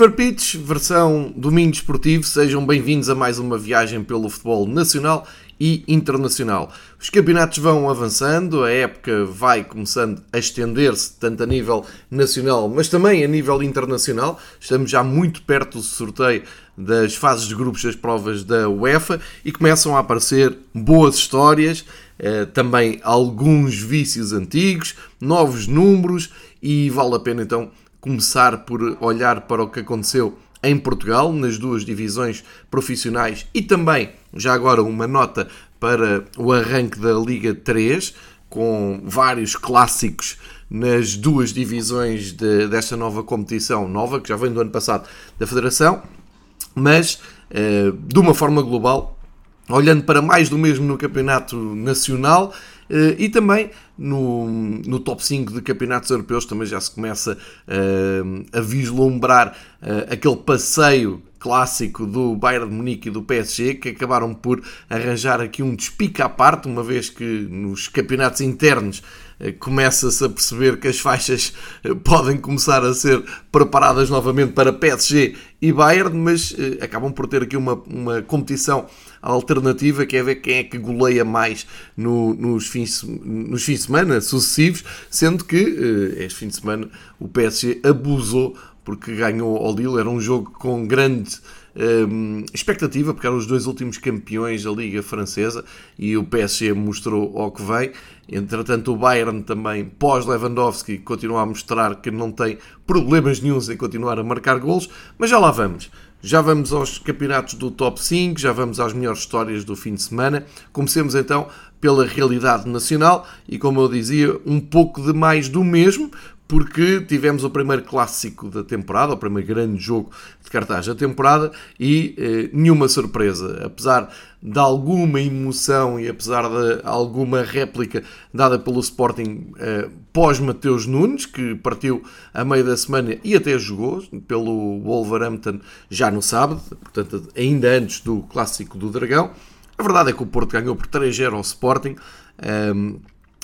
Fever Pitch, versão domingo esportivo, sejam bem-vindos a mais uma viagem pelo futebol nacional e internacional. Os campeonatos vão avançando, a época vai começando a estender-se, tanto a nível nacional, mas também a nível internacional. Estamos já muito perto do sorteio das fases de grupos das provas da UEFA e começam a aparecer boas histórias, eh, também alguns vícios antigos, novos números e vale a pena então começar por olhar para o que aconteceu em Portugal, nas duas divisões profissionais e também, já agora, uma nota para o arranque da Liga 3, com vários clássicos nas duas divisões de, desta nova competição, nova, que já vem do ano passado, da Federação, mas eh, de uma forma global, olhando para mais do mesmo no Campeonato Nacional e também no, no top 5 de campeonatos europeus também já se começa uh, a vislumbrar uh, aquele passeio clássico do Bayern de Munique e do PSG, que acabaram por arranjar aqui um despique à parte, uma vez que nos campeonatos internos começa-se a perceber que as faixas podem começar a ser preparadas novamente para PSG e Bayern, mas acabam por ter aqui uma, uma competição alternativa, que é ver quem é que goleia mais no, nos, fins, nos fins de semana sucessivos, sendo que este fim de semana o PSG abusou porque ganhou ao Lille, era um jogo com grande um, ehm, expectativa, porque eram os dois últimos campeões da Liga Francesa e o PSG mostrou ao que vem. Entretanto, o Bayern também, pós-Lewandowski, continua a mostrar que não tem problemas nenhums em continuar a marcar golos, mas já lá vamos. Já vamos aos campeonatos do top 5, já vamos às melhores histórias do fim de semana. Comecemos então pela realidade nacional e, como eu dizia, um pouco de mais do mesmo, porque tivemos o primeiro clássico da temporada, o primeiro grande jogo de cartaz da temporada e eh, nenhuma surpresa. Apesar de alguma emoção e apesar de alguma réplica dada pelo Sporting eh, pós-Mateus Nunes, que partiu a meio da semana e até jogou pelo Wolverhampton já no sábado, portanto, ainda antes do clássico do Dragão. A verdade é que o Porto ganhou por 3-0 ao Sporting. Um,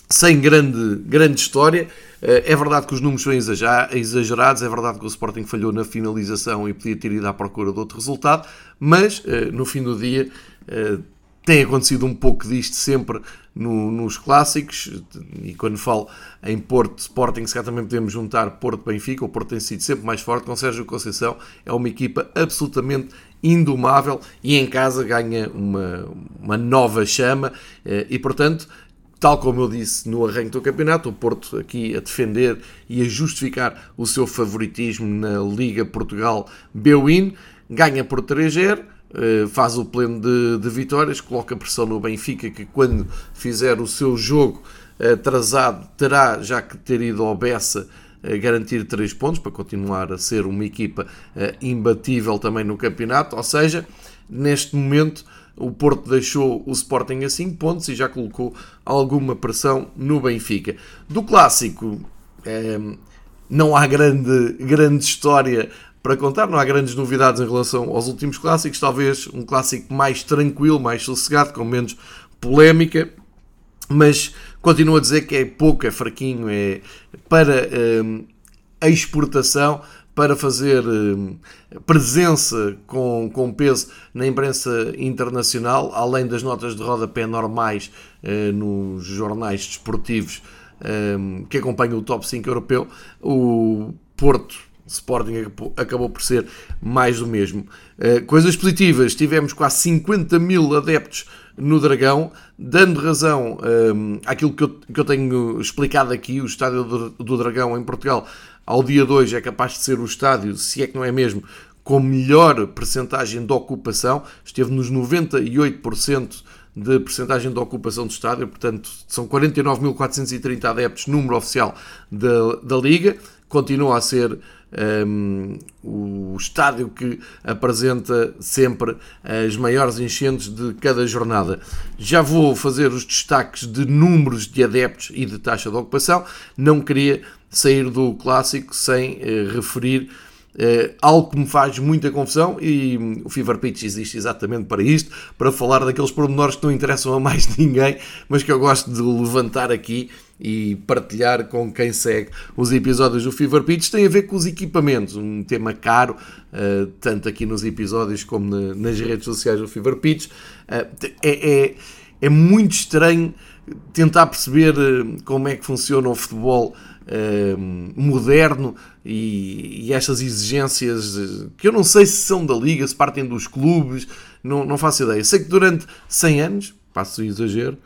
sem grande, grande história. Eh, é verdade que os números são exagerados, é verdade que o Sporting falhou na finalização e podia ter ido à procura de outro resultado, mas eh, no fim do dia eh, tem acontecido um pouco disto sempre no, nos clássicos, e quando falo em Porto Sporting, se calhar também podemos juntar Porto-Benfica, o Porto tem sido sempre mais forte, com Sérgio Conceição é uma equipa absolutamente indomável e em casa ganha uma, uma nova chama e portanto tal como eu disse no arranque do campeonato, o Porto aqui a defender e a justificar o seu favoritismo na Liga Portugal B-Win, ganha por 3-0, eh, faz o pleno de, de, vitórias, coloca pressão no Benfica, que quando fizer o seu jogo atrasado terá já que ter ido ao Bessa garantir 3 pontos para continuar a ser uma equipa eh, imbatível também no campeonato, ou seja, neste momento o Porto deixou o Sporting a 5 pontos e já colocou alguma pressão no Benfica. Do clássico, é, não há grande, grande história para contar, não há grandes novidades em relação aos últimos clássicos. Talvez um clássico mais tranquilo, mais sossegado, com menos polémica, mas continuo a dizer que é pouco, é fraquinho, é para é, a exportação para fazer eh, presença com, com peso na imprensa internacional, além das notas de rodapé normais eh, nos jornais desportivos eh, que acompanham o top 5 europeu, o Porto Sporting acabou por ser mais do mesmo. Coisas positivas, tivemos quase 50 mil adeptos no Dragão, dando razão um, àquilo que eu, que eu tenho explicado aqui, o estádio do, do Dragão em Portugal ao dia 2 é capaz de ser o estádio, se é que não é mesmo, com melhor percentagem de ocupação, esteve nos 98% de percentagem de ocupação do estádio, portanto são 49.430 adeptos, número oficial da, da Liga, continua a ser um, o estádio que apresenta sempre as maiores enchentes de cada jornada. Já vou fazer os destaques de números de adeptos e de taxa de ocupação, não queria sair do clássico sem eh, referir Uh, algo que me faz muita confusão e um, o Fever Pitch existe exatamente para isto, para falar daqueles pormenores que não interessam a mais ninguém, mas que eu gosto de levantar aqui e partilhar com quem segue os episódios do Fever Pitch tem a ver com os equipamentos, um tema caro, uh, tanto aqui nos episódios como na, nas redes sociais do Fever Pitch. Uh, é, é, é muito estranho tentar perceber como é que funciona o futebol moderno e, e, estas exigências que eu não sei se são da liga, se partem dos clubes, não, não faço ideia. Sei que durante 100 anos, passo o exagero,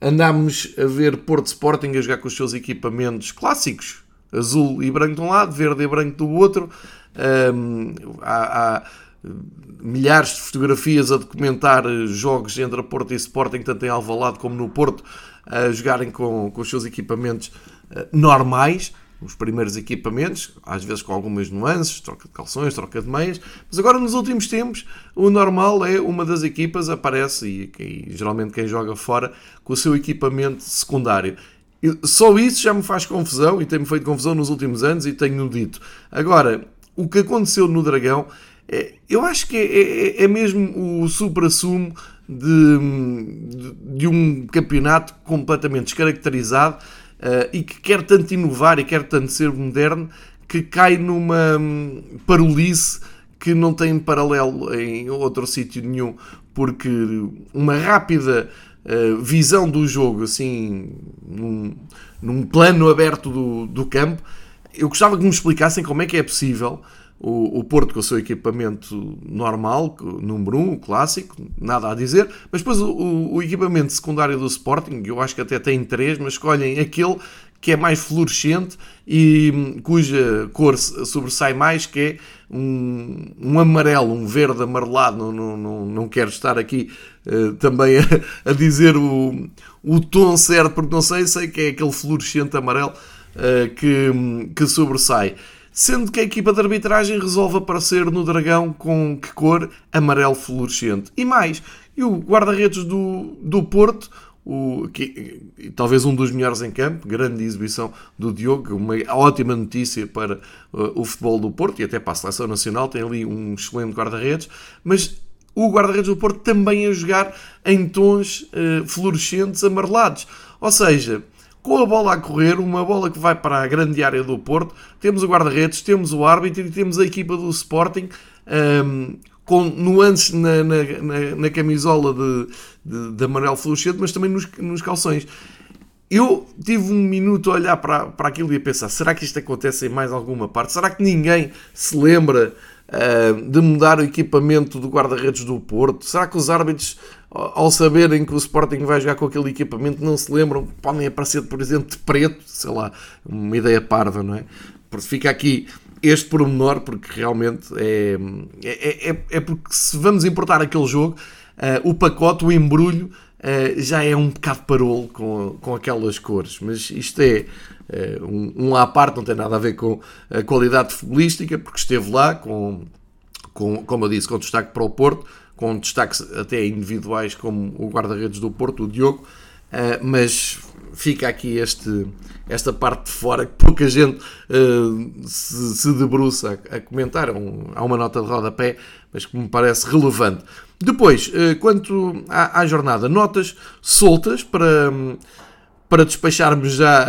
andámos a ver Porto Sporting a jogar com os seus equipamentos clássicos, azul e branco de um lado, verde e branco do outro. Um, há, há, milhares de fotografias a documentar jogos entre a Porto e Sporting, tanto em Alvalade como no Porto, a jogarem com, com os seus equipamentos uh, normais os primeiros equipamentos, às vezes com algumas nuances, troca de calções, troca de meias, mas agora nos últimos tempos o normal é uma das equipas aparece, e, e geralmente quem joga fora, com o seu equipamento secundário. Só isso já me faz confusão e tem-me feito confusão nos últimos anos e tenho dito. Agora, o que aconteceu no Dragão, é, eu acho que é, é, é mesmo o supra-sumo de, de, de um campeonato completamente descaracterizado uh, e que quer tanto inovar e quer tanto ser moderno que cai numa um, parolice que não tem paralelo em outro sítio nenhum, porque uma rápida uh, visão do jogo, assim, num, num plano aberto do, do campo, eu gostava que me explicassem como é que é possível o, o Porto com o seu equipamento normal, número 1, um, clássico, nada a dizer, mas depois o, o, equipamento secundário do Sporting, eu acho que até tem três, mas escolhem aquele que é mais fluorescente e hum, cuja cor sobressai mais, que é um, um amarelo, um verde amarelado. Não, não, não, não quero estar aqui uh, também a, a, dizer o, o tom certo, porque não sei, sei que é aquele fluorescente amarelo uh, que, hum, que sobressai sendo que a equipa de arbitragem resolve aparecer no Dragão com que cor? Amarelo fluorescente. E mais, e o guarda-redes do, do Porto, o, que, talvez um dos melhores em campo, grande exibição do Diogo, uma ótima notícia para uh, o futebol do Porto e até para a seleção nacional, tem ali um excelente guarda-redes, mas o guarda-redes do Porto também a jogar em tons uh, fluorescentes amarelados. Ou seja, com a bola a correr, uma bola que vai para a grande área do Porto, temos o guarda-redes, temos o árbitro e temos a equipa do Sporting um, com nuances na, na, na, na camisola de, de, de amarelo fluorescente, mas também nos, nos calções. Eu tive um minuto a olhar para, para aquilo e a pensar: será que isto acontece em mais alguma parte? Será que ninguém se lembra uh, de mudar o equipamento do guarda-redes do Porto? Será que os árbitros ao saberem que o Sporting vai jogar com aquele equipamento, não se lembram, podem aparecer, por exemplo, de preto, sei lá, uma ideia parva, não é? Porque fica aqui este pormenor, porque realmente é, é, é, é porque se vamos importar aquele jogo, uh, o pacote, o embrulho, uh, já é um bocado parolo com, com aquelas cores, mas isto é uh, um, um à parte, não tem nada a ver com a qualidade futebolística, porque esteve lá, com, com, como eu disse, com destaque para o Porto, com destaques até individuais como o guarda-redes do Porto, o Diogo, uh, mas fica aqui este, esta parte de fora que pouca gente uh, se, se, debruça a, a comentar. Um, há uma nota de rodapé, mas que me parece relevante. Depois, uh, quanto à, à, jornada, notas soltas para, para despacharmos já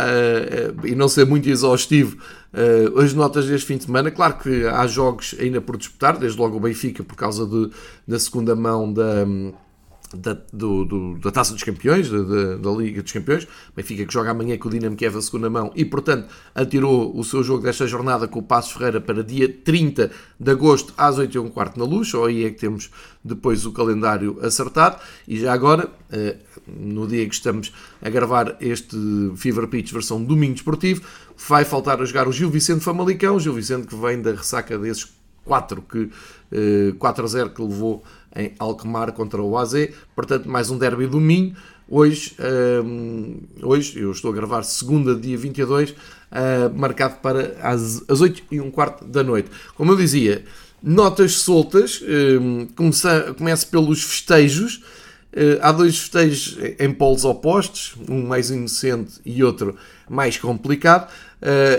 e não ser muito exaustivo Uh, as notas deste fim de semana, claro que há jogos ainda por disputar, desde logo o Benfica, por causa de, da segunda mão da, da, do, do, da Taça dos Campeões, da, da, Liga dos Campeões. Benfica que joga amanhã com o Dinamo Kiev a segunda mão e, portanto, atirou o seu jogo desta jornada com o Passos Ferreira para dia 30 de agosto às 8 h quarto na luz, ou aí é que temos depois o calendário acertado. E já agora, uh, no dia que estamos a gravar este Fever Pitch versão domingo esportivo, vai faltar a jogar o Gil Vicente Famalicão, Gil Vicente que vem da ressaca desses 4 que, eh, 4 a 0 que levou em Alkmaar contra o AZ, portanto mais um derby do Minho, hoje, eh, hoje eu estou a gravar segunda dia 22, uh, eh, marcado para as, as 8 e um quarto da noite. Como eu dizia, notas soltas, um, começa, começo pelos festejos, há dois festejos em polos opostos, um mais inocente e outro mais complicado.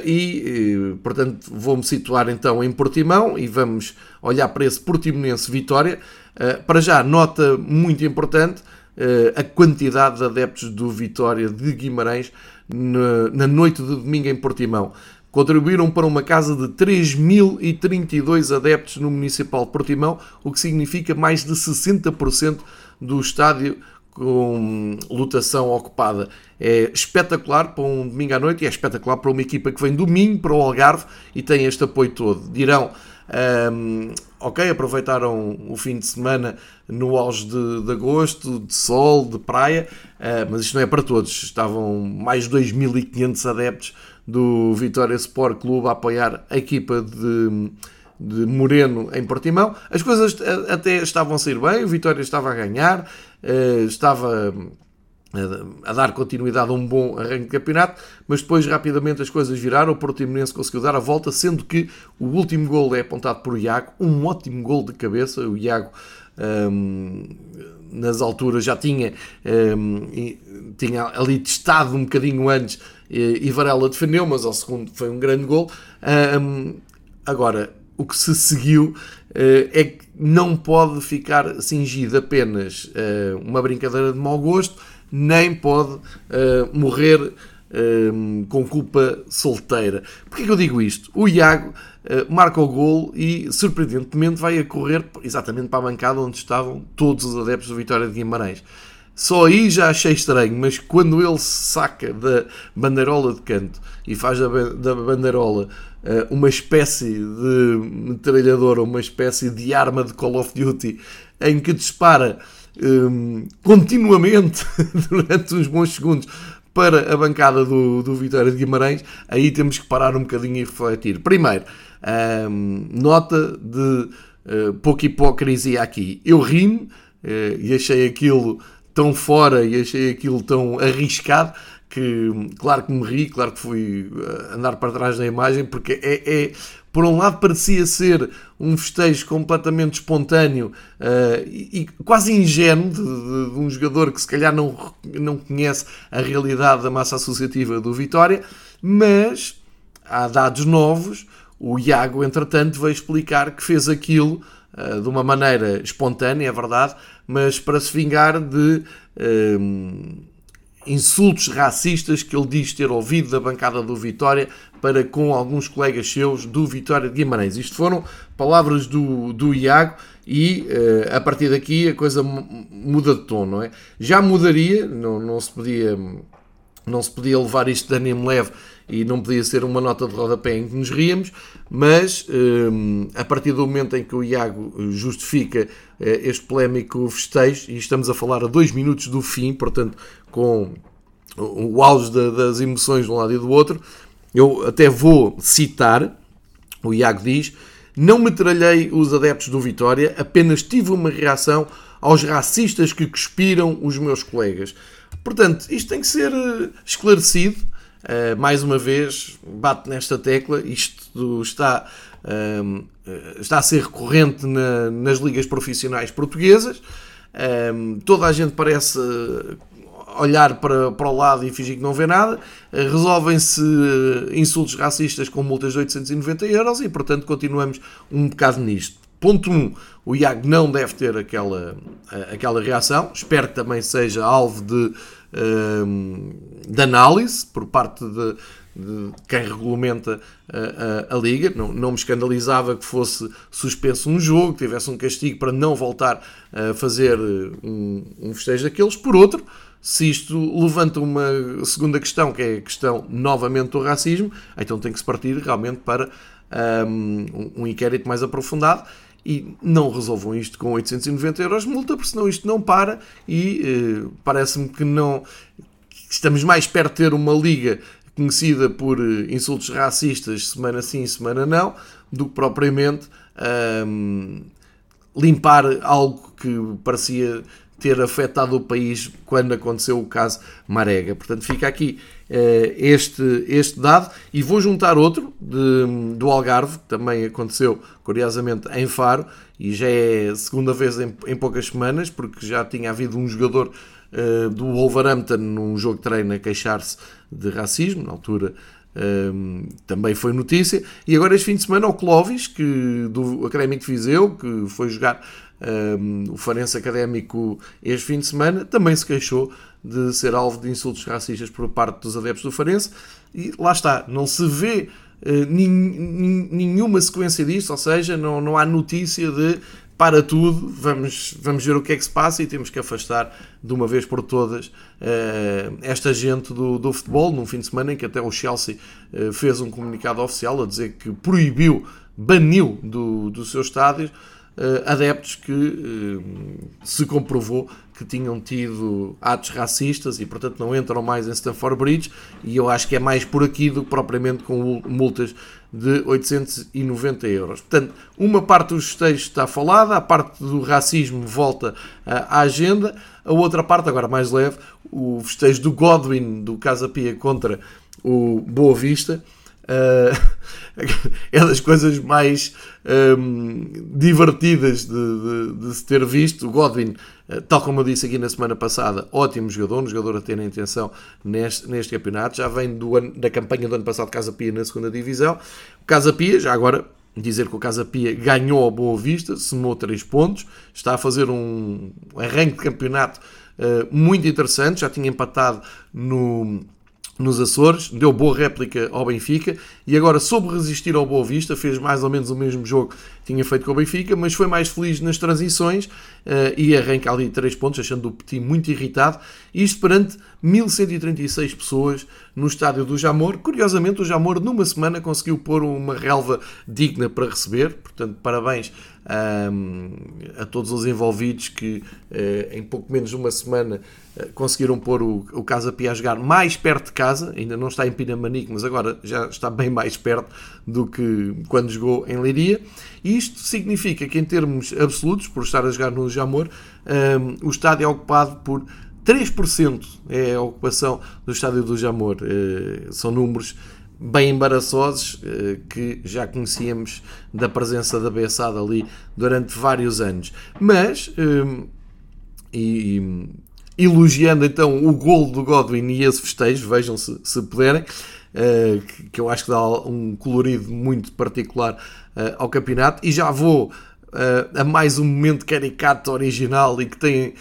e, portanto, vou-me situar então em Portimão e vamos olhar para esse Portimonense Vitória. para já, nota muito importante, a quantidade de adeptos do Vitória de Guimarães na noite de domingo em Portimão contribuíram para uma casa de 3.032 adeptos no Municipal de Portimão, o que significa mais de 60% do estádio com lotação ocupada. É espetacular para um domingo à noite e é espetacular para uma equipa que vem domingo para o Algarve e tem este apoio todo. Dirão, um, ok, aproveitaram o fim de semana no auge de, de agosto, de sol, de praia, uh, mas isto não é para todos. Estavam mais de 2.500 adeptos do Vitória Sport Clube a apoiar a equipa de, de Moreno em Portimão. As coisas até estavam a sair bem, o Vitória estava a ganhar, estava a dar continuidade a um bom arranque de campeonato, mas depois rapidamente as coisas viraram, o Portimonense conseguiu dar a volta, sendo que o último gol é apontado por Iago, um ótimo gol de cabeça, o Iago um, nas alturas já tinha, um, tinha ali testado um bocadinho antes e Varela defendeu, mas ao segundo foi um grande gol. Um, agora, o que se seguiu uh, é que não pode ficar cingido apenas uh, uma brincadeira de mau gosto, nem pode uh, morrer com culpa solteira. Porquê que eu digo isto? O Iago marca o gol e, surpreendentemente, vai a correr exatamente para a bancada onde estavam todos os adeptos do Vitória de Guimarães. Só aí já achei estranho, mas quando ele se saca da bandeirola de canto e faz da, da bandeirola uh, uma espécie de metralhadora, uma espécie de arma de Call of Duty em que dispara um, continuamente durante uns bons segundos para a bancada do, do Vitória de Guimarães, aí temos que parar um bocadinho e refletir. Primeiro, um, nota de uh, pouca hipocrisia aqui. Eu ri-me uh, e achei aquilo tão fora e achei aquilo tão arriscado que, claro que me ri, claro que fui eh, andar para trás da imagem, porque é, é por um lado parecia ser um festejo completamente espontâneo uh, e, e, quase ingênuo de, de, de, um jogador que se calhar não, não conhece a realidade da massa associativa do Vitória, mas há dados novos. O Iago, entretanto, veio explicar que fez aquilo uh, de uma maneira espontânea, é verdade, mas para se vingar de um, insultos racistas que ele diz ter ouvido da bancada do Vitória para com alguns colegas seus do Vitória de Guimarães. Isto foram palavras do, do Iago e uh, a partir daqui a coisa muda de tom, não é? Já mudaria, não, não se podia não se podia levar isto de ânimo leve e não podia ser uma nota de rodapé em que nos ríamos, mas um, a partir do momento em que o Iago justifica uh, este polémico festejo, e estamos a falar a dois minutos do fim, portanto, com o auge da, das emoções de um lado e do outro, eu até vou citar, o Iago diz, não metralhei os adeptos do Vitória, apenas tive uma reação aos racistas que cuspiram os meus colegas. Portanto, isto tem que ser eh, esclarecido. Uh, mais uma vez, bate nesta tecla. Isto está, uh, está a ser recorrente na, nas ligas profissionais portuguesas. Uh, toda a gente parece olhar para, para o lado e fingir que não vê nada. Resolvem-se insultos racistas com multas de 890 euros e, portanto, continuamos um bocado nisto. Ponto 1. Um, o Iago não deve ter aquela, aquela reação. Espero que também seja alvo de, ehm, de análise por parte de, de quem regulamenta a, a, a, Liga. Não, não me escandalizava que fosse suspenso um jogo, que tivesse um castigo para não voltar a fazer um, um festejo daqueles. Por outro, se isto levanta uma segunda questão, que é a questão novamente do racismo, então tem que se partir realmente para ehm, um, um inquérito mais aprofundado e não resolvam isto com 890 euros de multa, porque senão isto não para e eh, parece-me que não estamos mais perto de ter uma liga conhecida por eh, insultos racistas semana sim, semana não, do que propriamente limpar algo que parecia ter afetado o país quando aconteceu o caso Marega. Portanto, fica aqui este, este dado e vou juntar outro de, do Algarve, que também aconteceu, curiosamente, em Faro, e já é a segunda vez em, em poucas semanas, porque já tinha havido um jogador uh, do Wolverhampton num jogo de treino a queixar-se de racismo, na altura um, também foi notícia. E agora este fim de semana o Clovis, que, do Académico de Viseu, que foi jogar um, o Farense Académico este fim de semana, também se queixou de ser alvo de insultos racistas por parte dos adeptos do Farense. E lá está, não se vê uh, nenhuma sequência disso, ou seja, não, não há notícia de para tudo, vamos, vamos ver o que é que se passa e temos que afastar de uma vez por todas uh, esta gente do, do futebol, num fim de semana em que até o Chelsea uh, fez um comunicado oficial a dizer que proibiu, baniu do, do seu estádio adeptos que se comprovou que tinham tido atos racistas e, portanto, não entram mais em Stamford Bridge. E eu acho que é mais por aqui do que propriamente com multas de 890 euros. Portanto, uma parte dos festejos está falada, a parte do racismo volta à agenda, a outra parte, agora mais leve, o festejo do Godwin do Casa Pia contra o Boa Vista Uh, é das coisas mais um, divertidas de, de, de, se ter visto. O Godwin, uh, tal como eu disse aqui na semana passada, ótimo jogador, um jogador a ter a intenção neste, neste campeonato. Já vem do ano, da campanha do ano passado Casa Pia na segunda divisão. O Casa Pia, já agora dizer que o Casa Pia ganhou a Boa Vista, somou 3 pontos, está a fazer um arranque de campeonato uh, muito interessante, já tinha empatado no nos Açores, deu boa réplica ao Benfica e agora soube resistir ao Boa Vista, fez mais ou menos o mesmo jogo que tinha feito com o Benfica, mas foi mais feliz nas transições e arranca ali 3 pontos, achando o Petit muito irritado. Isto perante 1136 pessoas no estádio do Jamor. Curiosamente, o Jamor numa semana conseguiu pôr uma relva digna para receber, portanto, parabéns um, a todos os envolvidos que uh, em pouco menos de uma semana uh, conseguiram pôr o, o Casa Pia a jogar mais perto de casa, ainda não está em Pinamanique, mas agora já está bem mais perto do que quando jogou em Leiria. E isto significa que, em termos absolutos, por estar a jogar no Jamor, um, o estádio é ocupado por 3% é a ocupação do estádio do Jamor. Uh, são números bem embaraçosos eh, que já conhecíamos da presença da Bessada ali durante vários anos. Mas, e, elogiando então o gol do Godwin e esse festejo, vejam se, se puderem, eh, que eu acho que dá um colorido muito particular ao campeonato, e já vou a mais um momento caricato original e que tem,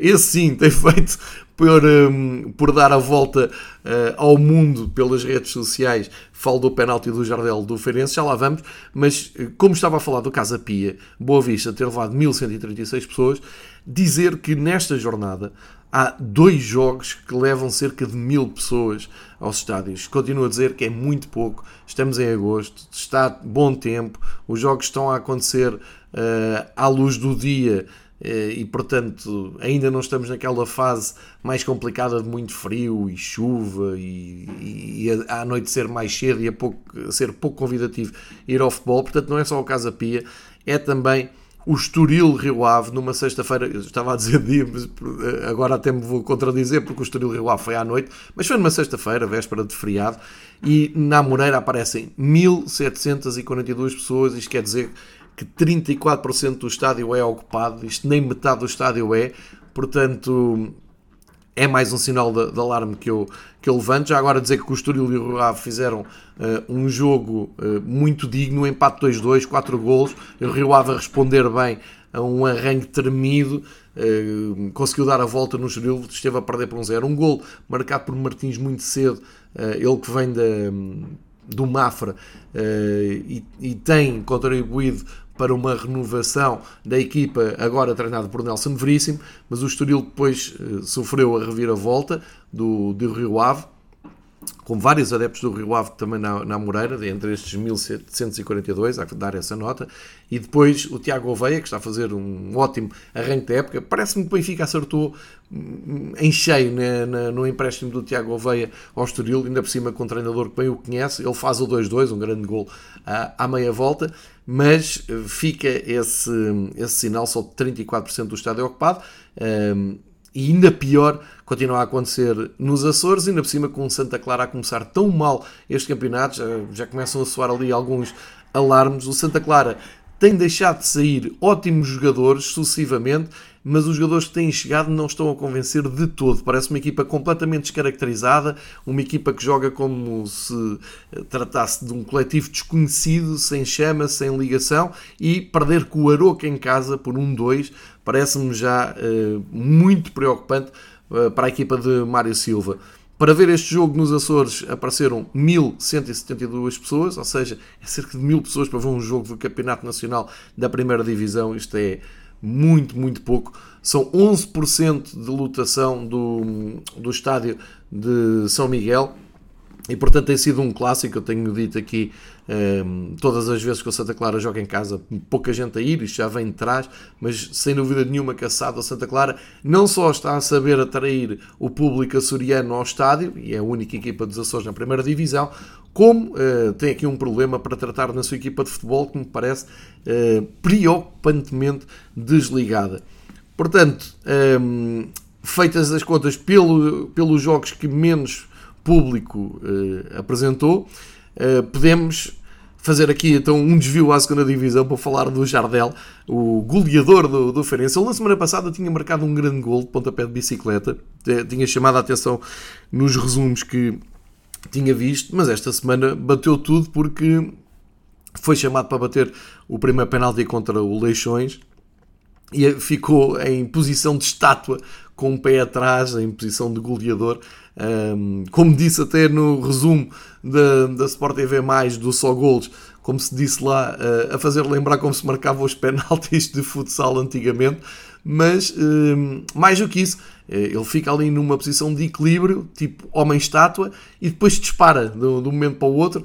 esse sim, tem feito por, um, por dar a volta uh, ao mundo pelas redes sociais. Falo do penalti do Jardel do Feirense, já lá vamos, mas uh, como estava a falar do Casa Pia, Boa Vista ter levado 1136 pessoas, dizer que nesta jornada há dois jogos que levam cerca de mil pessoas aos estádios. Continuo a dizer que é muito pouco. Estamos em agosto, está bom tempo, os jogos estão a acontecer uh, à luz do dia eh, e portanto ainda não estamos naquela fase mais complicada de muito frio e chuva e, e, e a, noite ser mais cedo e a pouco, ser pouco convidativo ir ao futebol, portanto não é só o Casa Pia, é também o Estoril Rio Ave numa sexta-feira, estava a dizer dia, mas eh, agora até me vou contradizer porque o Estoril Rio Ave foi à noite, mas foi numa sexta-feira, véspera de feriado, e na Moreira aparecem 1742 pessoas, isto quer dizer que 34% do estádio é ocupado, isto nem metade do estádio é, portanto é mais um sinal de, de, alarme que eu, que eu levanto. Já agora dizer que o Estoril e o Rio Ave fizeram uh, um jogo uh, muito digno, empate 2-2, 4 golos, o Rio Ave a responder bem a um arranque tremido, uh, conseguiu dar a volta no Estoril, esteve a perder por um zero. Um gol marcado por Martins muito cedo, ele que vem da, do Mafra e, e tem contribuído para uma renovação da equipa, agora treinada por Nelson Veríssimo, mas o Estoril depois uh, sofreu a reviravolta do, do Rio Ave, com vários adeptos do Rio Ave também na, na Moreira, entre estes 1742, há que dar essa nota, e depois o Tiago Oveia, que está a fazer um ótimo arranque da época, parece-me que o Benfica acertou hum, em cheio né, na, no empréstimo do Tiago Oveia ao Estoril, ainda por cima com um treinador que bem o conhece, ele faz o 2-2, um grande gol à, à meia volta, mas fica esse, esse sinal, só 34% do estádio é ocupado. Um, e ainda pior continua a acontecer nos Açores, ainda por cima com Santa Clara a começar tão mal este campeonato, já, já começam a soar ali alguns alarmes. O Santa Clara tem deixado de sair ótimos jogadores sucessivamente, mas os jogadores que têm chegado não estão a convencer de todo. Parece uma equipa completamente descaracterizada, uma equipa que joga como se tratasse de um coletivo desconhecido, sem chama, sem ligação, e perder com o Aroca em casa por um 2 parece-me já uh, muito preocupante uh, para a equipa de Mário Silva. Para ver este jogo nos Açores apareceram 1172 pessoas, ou seja, é cerca de mil pessoas para ver um jogo do Campeonato Nacional da Primeira Divisão. Isto é muito, muito pouco. São 11% de lotação do, do estádio de São Miguel. E portanto tem sido um clássico, eu tenho dito aqui todas as vezes que o Santa Clara joga em casa, pouca gente a ir, isto já vem de trás, mas sem dúvida nenhuma que a SAD Santa Clara não só está a saber atrair o público açoriano ao estádio, e é a única equipa dos Açores na primeira divisão, como uh, tem aqui um problema para tratar na sua equipa de futebol que me parece uh, preocupantemente desligada. Portanto, feitas as contas pelo, pelos jogos que menos público uh, apresentou. Uh, podemos fazer aqui então um desvio à segunda divisão para falar do Jardel, o goleador do, do. Ele na semana passada tinha marcado um grande gol de pontapé de bicicleta, tinha chamado a atenção nos resumos que tinha visto, mas esta semana bateu tudo porque foi chamado para bater o primeiro penalti contra o Leixões e ficou em posição de estátua com o pé atrás, em posição de goleador um, como disse até no resumo da, da Sport TV, do Só Golos, como se disse lá, uh, a fazer lembrar como se marcavam os penaltis de futsal antigamente, mas um, mais do que isso, uh, ele fica ali numa posição de equilíbrio, tipo homem-estátua, e depois dispara de um momento para o outro,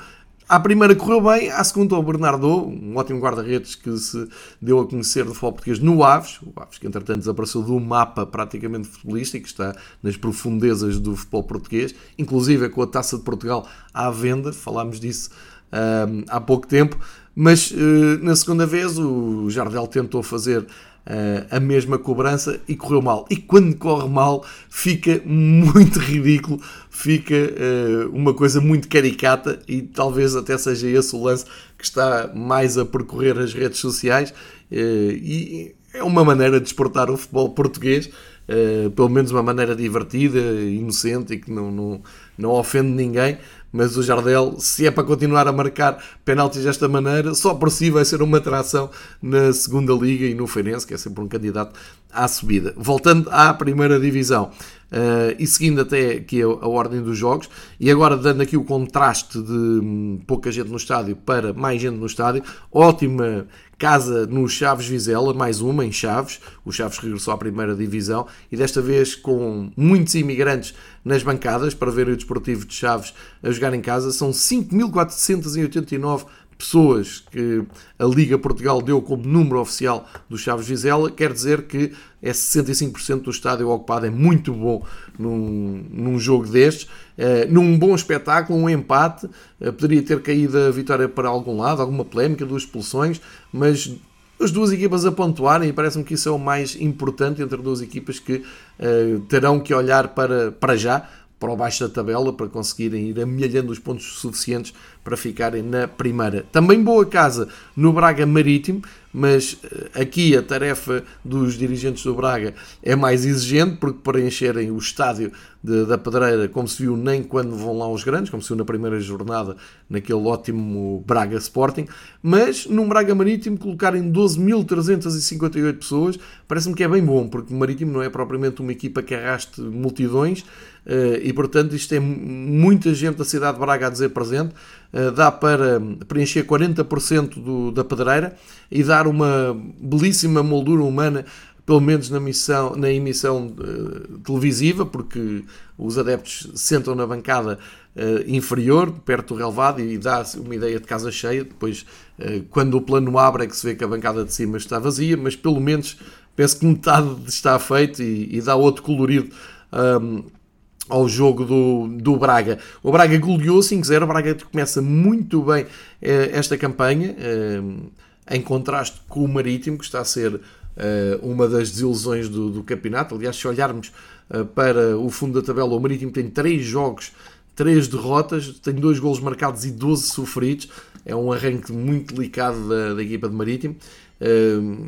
à primeira correu bem, à segunda o Bernardo, um ótimo guarda-redes que se deu a conhecer do futebol português no Aves, o Aves que entretanto desapareceu do mapa praticamente futebolístico, está nas profundezas do futebol português, inclusive com a Taça de Portugal à venda, falámos disso um, há pouco tempo, mas uh, na segunda vez o Jardel tentou fazer a mesma cobrança e correu mal. E quando corre mal, fica muito ridículo, fica uh, uma coisa muito caricata e talvez até seja esse o lance que está mais a percorrer as redes sociais. Uh, e é uma maneira de exportar o futebol português. Uh, pelo menos uma maneira divertida, inocente e que não, não, não ofende ninguém, mas o Jardel, se é para continuar a marcar penaltis desta maneira, só por si vai ser uma atração na segunda liga e no Feirense, que é sempre um candidato à subida. Voltando à primeira divisão, Uh, e seguindo até aqui a, a, ordem dos jogos, e agora dando aqui o contraste de um, pouca gente no estádio para mais gente no estádio, ótima casa no Chaves Vizela, mais uma em Chaves, o Chaves regressou à primeira divisão, e desta vez com muitos imigrantes nas bancadas para ver o Desportivo de Chaves a jogar em casa, são 5.489 pessoas que a Liga Portugal deu como número oficial do Chaves Vizela, quer dizer que é 65% do estádio ocupado, é muito bom num, num jogo destes, uh, num bom espetáculo, um empate, uh, poderia ter caído a vitória para algum lado, alguma polémica, duas expulsões, mas as duas equipas a pontuarem e parece-me que isso é o mais importante entre duas equipas que uh, terão que olhar para, para já para o baixo da tabela para conseguirem ir amelhando os pontos suficientes para ficarem na primeira. Também boa casa no Braga Marítimo, mas eh, aqui a tarefa dos dirigentes do Braga é mais exigente, porque para encherem o estádio de, da Pedreira, como se viu nem quando vão lá os grandes, como se viu na primeira jornada, naquele ótimo Braga Sporting, mas num Braga Marítimo colocarem 12.358 pessoas, parece-me que é bem bom, porque o Marítimo não é propriamente uma equipa que arraste multidões, e portanto isto é muita gente da cidade de Braga a dizer presente, eh, dá para preencher 40% do, da pedreira e dar uma belíssima moldura humana pelo menos na, missão, na emissão uh, televisiva, porque os adeptos sentam na bancada uh, inferior, perto do relevado, e dá uma ideia de casa cheia. Depois, uh, quando o plano abre, é que se vê que a bancada de cima está vazia, mas pelo menos penso que metade está feito e, e dá outro colorido. Um, ao jogo do, do Braga. O Braga goleou 5-0, o Braga começa muito bem eh, esta campanha, eh, em contraste com o Marítimo, que está a ser uh, uma das desilusões do, do, campeonato. Aliás, se olharmos para o fundo da tabela, o Marítimo tem 3 jogos, 3 derrotas, tem 2 golos marcados e 12 sofridos. É um arranque muito delicado da, da equipa de Marítimo. Uh,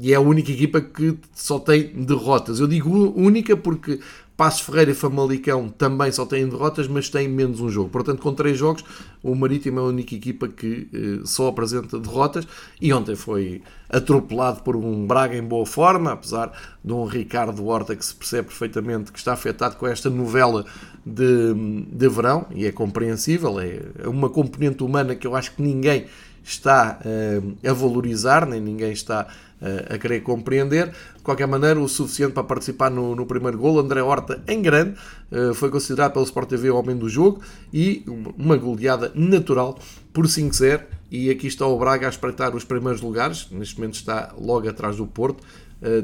e é a única equipa que só tem derrotas. Eu digo única porque Passos Ferreira e Famalicão também só têm derrotas, mas têm menos um jogo. Portanto, com três jogos, o Marítimo é a única equipa que eh, só apresenta derrotas. E ontem foi atropelado por um Braga em boa forma, apesar de um Ricardo Horta que se percebe perfeitamente que está afetado com esta novela de, de verão, e é compreensível. É uma componente humana que eu acho que ninguém está uh, a valorizar, nem ninguém está uh, a querer compreender. De qualquer maneira, o suficiente para participar no, no primeiro gol. André Horta, em grande, uh, foi considerado pelo Sport TV o homem do jogo e uma goleada natural por 5-0. E aqui está o Braga a espreitar os primeiros lugares. Neste momento está logo atrás do Porto.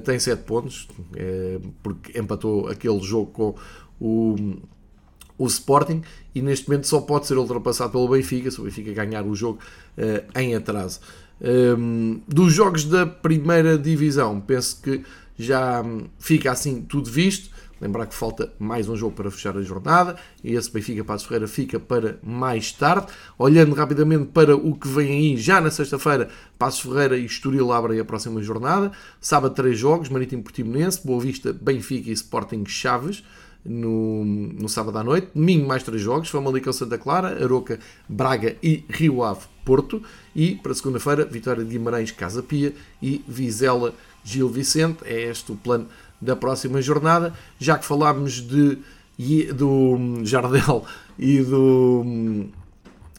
tem 7 pontos, porque empatou aquele jogo com o o Sporting e neste momento só pode ser ultrapassado pelo Benfica se o Benfica ganhar o jogo uh, em atraso. Um, dos jogos da primeira divisão, penso que já fica assim tudo visto. Lembrar que falta mais um jogo para fechar a jornada e esse Benfica Passos Ferreira fica para mais tarde. Olhando rapidamente para o que vem aí, já na sexta-feira, Passos Ferreira e Estoril abrem a próxima jornada. Sábado, três jogos: Marítimo Portimonense, Boa Vista, Benfica e Sporting Chaves no, no sábado à noite. Domingo, mais três jogos: Famalicão Santa Clara, Aroca, Braga e Rio Ave Porto. E para segunda-feira, Vitória de Guimarães, Casa Pia e Vizela Gil Vicente. É este o plano da próxima jornada. Já que falámos de, do Jardel e do,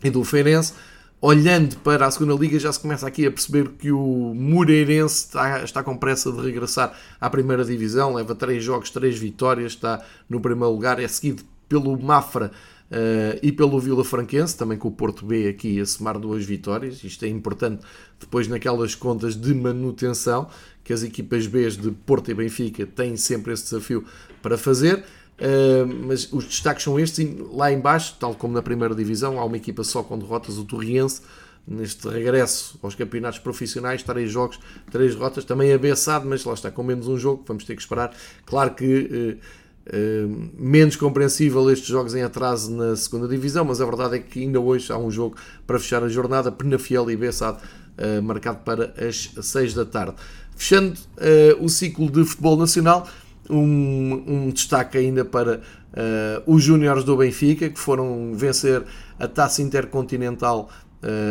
e do Feirense, olhando para a segunda liga, já se começa aqui a perceber que o Moreirense está, está com pressa de regressar à primeira divisão, leva 3 jogos, 3 vitórias, está no primeiro lugar, é seguido pelo Mafra uh, e pelo Vila Franquense, também com o Porto B aqui a somar duas vitórias, isto é importante depois naquelas contas de manutenção, que as equipas B de Porto e Benfica têm sempre esse desafio para fazer. Uh, mas os destaques são estes. Lá embaixo, tal como na primeira divisão, há uma equipa só com derrotas, o Torriense, neste regresso aos campeonatos profissionais, três jogos, três derrotas, também abeçado, mas lá está, com menos um jogo, vamos ter que esperar. Claro que uh, menos compreensível estes jogos em atraso na segunda divisão, mas a verdade é que ainda hoje há um jogo para fechar a jornada, Penafiel e Bessado, marcado para as seis da tarde. Fechando o ciclo de futebol nacional, um, um destaque ainda para uh, os Júniores do Benfica, que foram vencer a taça intercontinental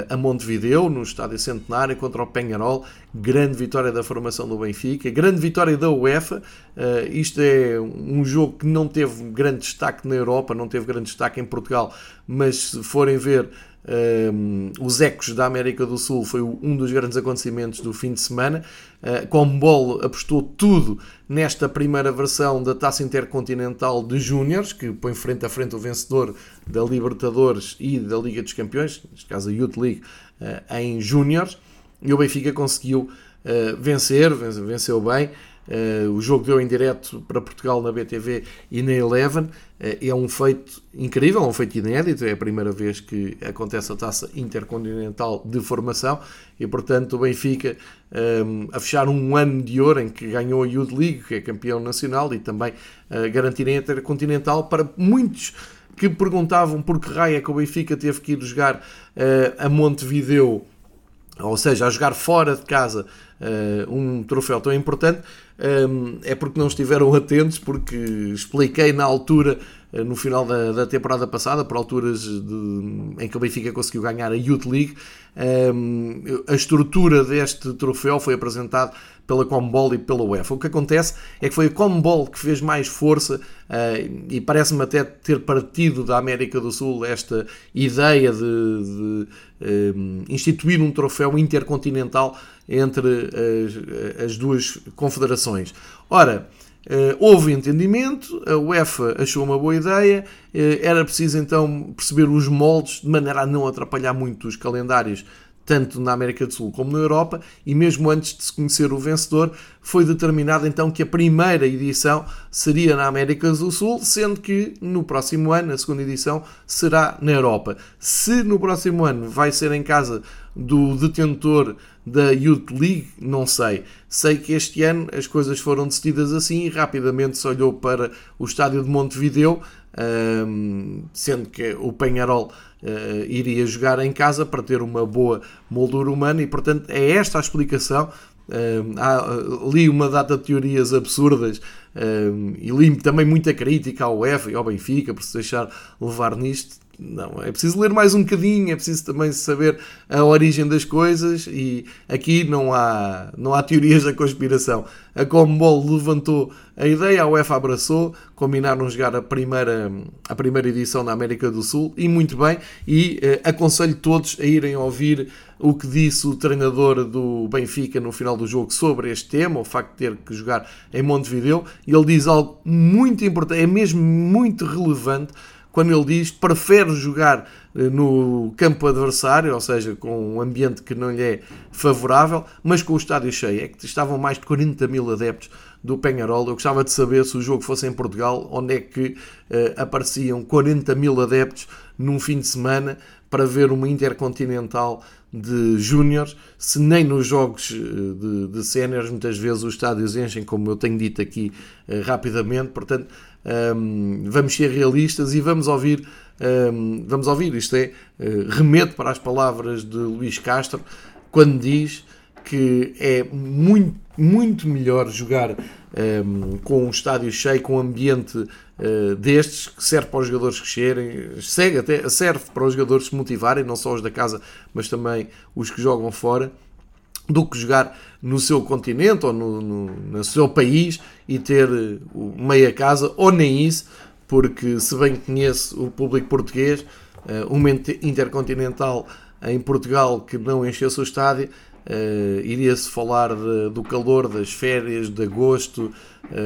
a Montevideo, no Estádio Centenário, contra o Penharol. Grande vitória da formação do Benfica, grande vitória da UEFA. Uh, isto é um jogo que não teve grande destaque na Europa, não teve grande destaque em Portugal, mas se forem ver um, os ecos da América do Sul foi um dos grandes acontecimentos do fim de semana. Uh, Comebol apostou tudo nesta primeira versão da Taça Intercontinental de Júniores, que põe frente a frente o vencedor da Libertadores e da Liga dos Campeões, neste caso a Youth League, uh, em Júniores. E o Benfica conseguiu uh, vencer, venceu bem. Uh, o jogo deu em direto para Portugal na BTV e na Eleven. Uh, é um feito incrível, é um feito inédito. É a primeira vez que acontece a taça intercontinental de formação e, portanto, o Benfica um, eh, a fechar um ano de ouro em que ganhou a Youth League, que é campeão nacional, e também uh, garantir a intercontinental para muitos que perguntavam por que raio é que o Benfica teve que ir jogar uh, a Montevideo, ou seja, a jogar fora de casa um troféu tão importante, é porque não estiveram atentos, porque expliquei na altura, no final da, da, temporada passada, por alturas de, em que o Benfica conseguiu ganhar a Youth League, um, a estrutura deste troféu foi apresentada pela Combol e pela UEFA. O que acontece é que foi a Combol que fez mais força uh, e parece-me até ter partido da América do Sul esta ideia de, de um, instituir um troféu intercontinental entre as, as duas confederações. Ora, houve entendimento, a UEFA achou uma boa ideia, uh, era preciso então perceber os moldes de maneira a não atrapalhar muito os calendários tanto na América do Sul como na Europa, e mesmo antes de se conhecer o vencedor, foi determinado então que a primeira edição seria na América do Sul, sendo que no próximo ano, a segunda edição, será na Europa. Se no próximo ano vai ser em casa do detentor da Youth League, não sei. Sei que este ano as coisas foram decididas assim e rapidamente se olhou para o estádio de Montevideo, sendo que o Penharol uh, iria jogar em casa para ter uma boa moldura humana e, portanto, é esta a explicação. Há, li uma data de teorias absurdas e li também muita crítica ao UEFA e ao Benfica por se deixar levar nisto. Não, é preciso ler mais um bocadinho, é preciso também saber a origem das coisas e aqui não há, não há teorias da conspiração. A Comebol levantou a ideia, a UEFA abraçou, combinaram jogar a primeira, a primeira edição da América do Sul e muito bem, e eh, aconselho todos a irem ouvir o que disse o treinador do Benfica no final do jogo sobre este tema, o facto de ter que jogar em Montevideo, e ele diz algo muito importante, é mesmo muito relevante quando ele diz prefere jogar eh, no campo adversário, ou seja, com um ambiente que não lhe é favorável, mas com o estádio cheio. É que estavam mais de 40 mil adeptos do Penharol. Eu gostava de saber se o jogo fosse em Portugal, onde é que uh, apareciam 40 mil adeptos num fim de semana para ver uma Intercontinental de Júniores, se nem nos jogos eh, de, de séniores muitas vezes os estádios enchem, como eu tenho dito aqui rapidamente. Portanto, um, vamos ser realistas e vamos ouvir, um, vamos ouvir, isto é, uh, para as palavras de Luís Castro, quando diz que é muito, muito melhor jogar um, com um estádio cheio, com um ambiente uh, destes, que serve para os jogadores crescerem, segue até, serve para os jogadores se motivarem, não só os da casa, mas também os que jogam fora do que jogar no seu continente ou no, no, no seu país e ter eh, meia casa, ou nem isso, porque se bem conheço o público português, eh, uma intercontinental em Portugal que não enchesse o estádio, Uh, Iria-se falar do calor das férias, de agosto,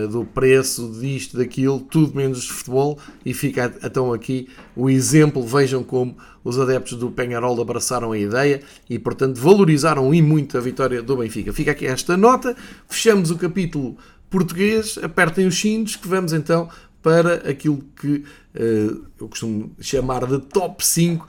do preço, disto, daquilo, tudo menos de futebol. E fica então aqui o exemplo. Vejam como os adeptos do Penharol abraçaram a ideia e, portanto, valorizaram e muito a vitória do Benfica. Fica aqui esta nota. Fechamos o capítulo português. Apertem os cintos que vamos então para aquilo que uh, eu costumo chamar de top 5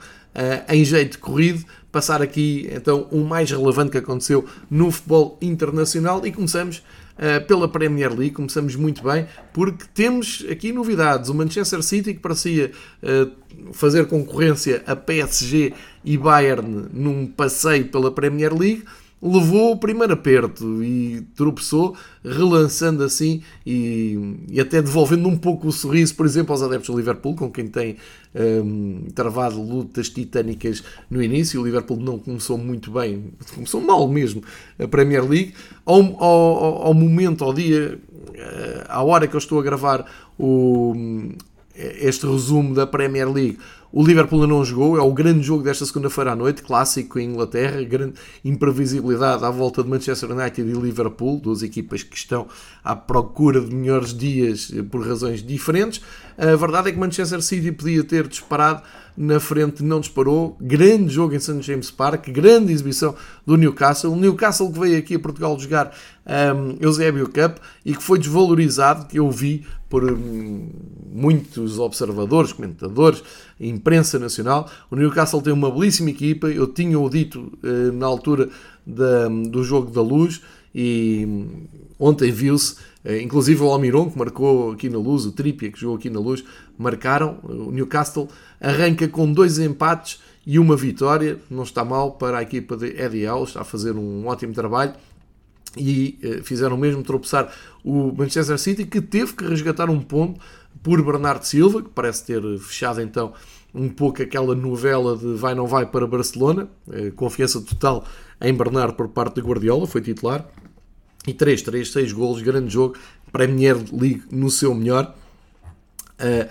em jeito corrido passar aqui então o mais relevante que aconteceu no futebol internacional e começamos uh, pela Premier League, começamos muito bem porque temos aqui novidades. O Manchester City que parecia uh, fazer concorrência a PSG e Bayern num passeio pela Premier League levou o primeiro aperto e tropeçou, relançando assim e, e, até devolvendo um pouco o sorriso, por exemplo, aos adeptos do Liverpool, com quem tem um, travado lutas titânicas no início. O Liverpool não começou muito bem, começou mal mesmo a Premier League. Ao, ao, ao momento, ao dia, eh, à hora que eu estou a gravar o, este resumo da Premier League, o Liverpool não jogou, é o grande jogo desta segunda-feira à noite, clássico em Inglaterra, grande imprevisibilidade à volta de Manchester United e Liverpool, duas equipas que estão à procura de melhores dias por razões diferentes. A verdade é que Manchester City podia ter disparado na frente, não disparou. Grande jogo em St. James Park, grande exibição do Newcastle. O Newcastle que veio aqui a Portugal jogar um, Eusébio Cup e que foi desvalorizado, que eu vi por um, muitos observadores, comentadores, imprensa nacional. O Newcastle tem uma belíssima equipa, eu tinha-o dito uh, na altura da, do jogo da luz e ontem viu-se, uh, inclusive o Almiron, que marcou aqui na luz, o Trippier, que jogou aqui na luz, marcaram. O Newcastle arranca com dois empates e uma vitória, não está mal para a equipa de Eddie Howe, está a fazer um ótimo trabalho. E uh, fizeram mesmo tropeçar o Manchester City, que teve que resgatar um ponto por Bernardo Silva, que parece ter fechado então um pouco aquela novela de vai não vai para Barcelona, confiança total em Bernardo por parte de Guardiola, foi titular, e 3, 3, 6 golos, grande jogo, Premier League no seu melhor. Uh,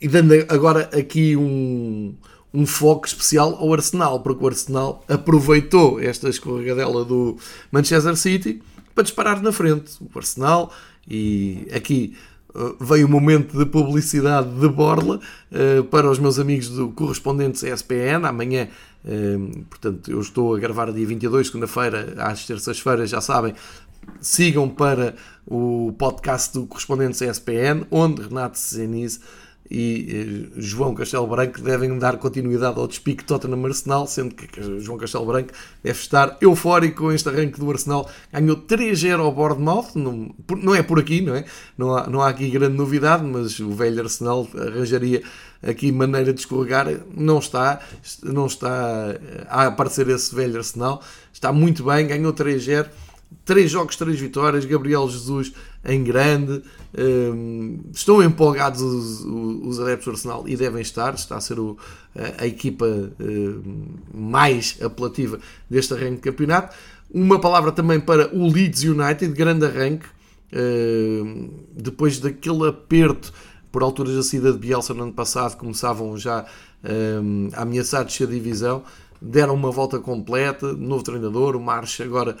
e dando agora aqui um, um foco especial ao Arsenal, porque o Arsenal aproveitou esta escorregadela do Manchester City para disparar na frente. O Arsenal, e aqui veio o um momento de publicidade de borla uh, para os meus amigos do Correspondentes ESPN. Amanhã, uh, portanto, eu estou a gravar dia 22, segunda-feira, às terças-feiras, já sabem, sigam para o podcast do Correspondentes ESPN, onde Renato Zeniz e eh, João Castelo Branco devem dar continuidade ao despique Tottenham Arsenal, sendo que João Castelo Branco deve estar eufórico com este arranque do Arsenal. Ganhou 3-0 ao Bournemouth, não, não é por aqui, não é? Não há, não há aqui grande novidade, mas o velho Arsenal arranjaria aqui maneira de escorregar, não está, não está a aparecer esse velho Arsenal, está muito bem, ganhou 3-0, 3 jogos, 3 vitórias, Gabriel Jesus em grande, um, estão empolgados os, os, adeptos do Arsenal e devem estar, está a ser o, a, a, equipa um, mais apelativa deste arranque de campeonato. Uma palavra também para o Leeds United, grande arranque, um, depois daquele aperto por alturas da saída de Bielsa no ano passado, começavam já um, a ameaçar descer a divisão, deram uma volta completa, novo treinador, o March agora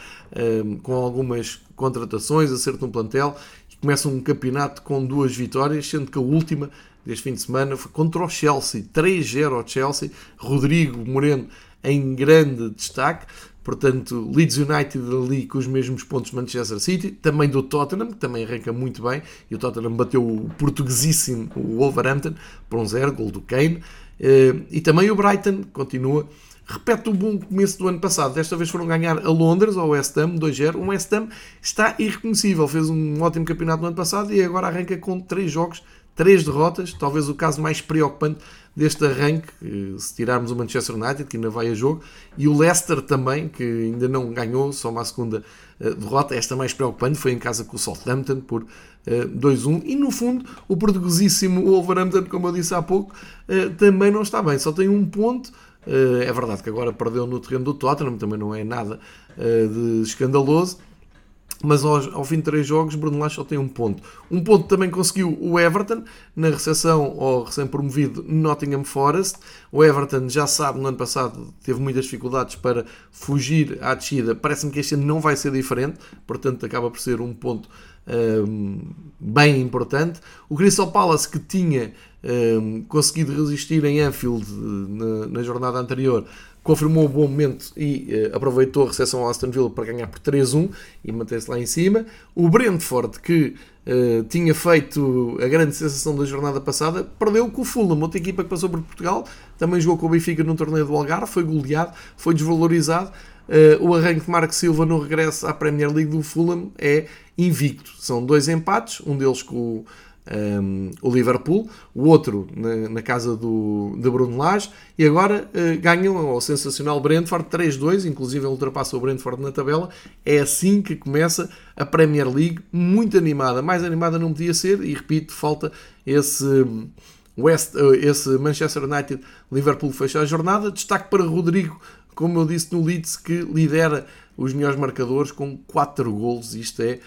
um, com algumas contratações, acerto no plantel, e começa um campeonato com duas vitórias, sendo que a última deste fim de semana foi contra o Chelsea, 3-0 ao Chelsea, Rodrigo Moreno em grande destaque, Portanto, Leeds United ali com os mesmos pontos Manchester City, também do Tottenham, que também arranca muito bem, e o Tottenham bateu o portuguesíssimo o Wolverhampton por um zero, gol do Kane, eh, e também o Brighton continua, repete o bom começo do ano passado, desta vez foram ganhar a Londres, ao West Ham, 2-0, o West Ham está irreconhecível, fez um ótimo campeonato no ano passado e agora arranca com 3 jogos, 3 derrotas, talvez o caso mais preocupante deste arranque, se tirarmos o Manchester United, que ainda vai a jogo, e o Leicester também, que ainda não ganhou, só uma segunda uh, derrota. Esta mais preocupante foi em casa com o Southampton por uh, eh, 2-1. E no fundo, o portuguesíssimo Wolverhampton, como eu disse há pouco, também não está bem, só tem um ponto. É verdade que agora perdeu no terreno do Tottenham, também não é nada de escandaloso mas ao, ao, fim de três jogos, Bruno Lage só tem um ponto. Um ponto também conseguiu o Everton na recepção ao recém-promovido Nottingham Forest. O Everton já sabe, no ano passado teve muitas dificuldades para fugir à descida. Parece-me que este ano não vai ser diferente, portanto, acaba por ser um ponto um, bem importante. O Crystal Palace, que tinha um, conseguido resistir em Anfield na, na jornada anterior, confirmou o bom momento e uh, aproveitou a recepção ao Aston Villa para ganhar por 3-1 e manter-se lá em cima. O Brentford, que uh, tinha feito a grande sensação da jornada passada, perdeu com o Fulham, outra equipa que passou por Portugal, também jogou com o Benfica no torneio do Algarve, foi goleado, foi desvalorizado. Uh, o arranque de Marco Silva no regresso à Premier League do Fulham é invicto. São dois empates, um deles com o um, o Liverpool, o outro na, na casa do, de Bruno Lage, e agora uh, ganham ao sensacional Brentford 3-2, inclusive ultrapassa o Brentford na tabela. É assim que começa a Premier League, muito animada, mais animada não podia ser, e repito, falta esse. West, uh, esse Manchester United Liverpool fecha a jornada. Destaque para Rodrigo, como eu disse no Leeds, que lidera os melhores marcadores com 4 golos. Isto é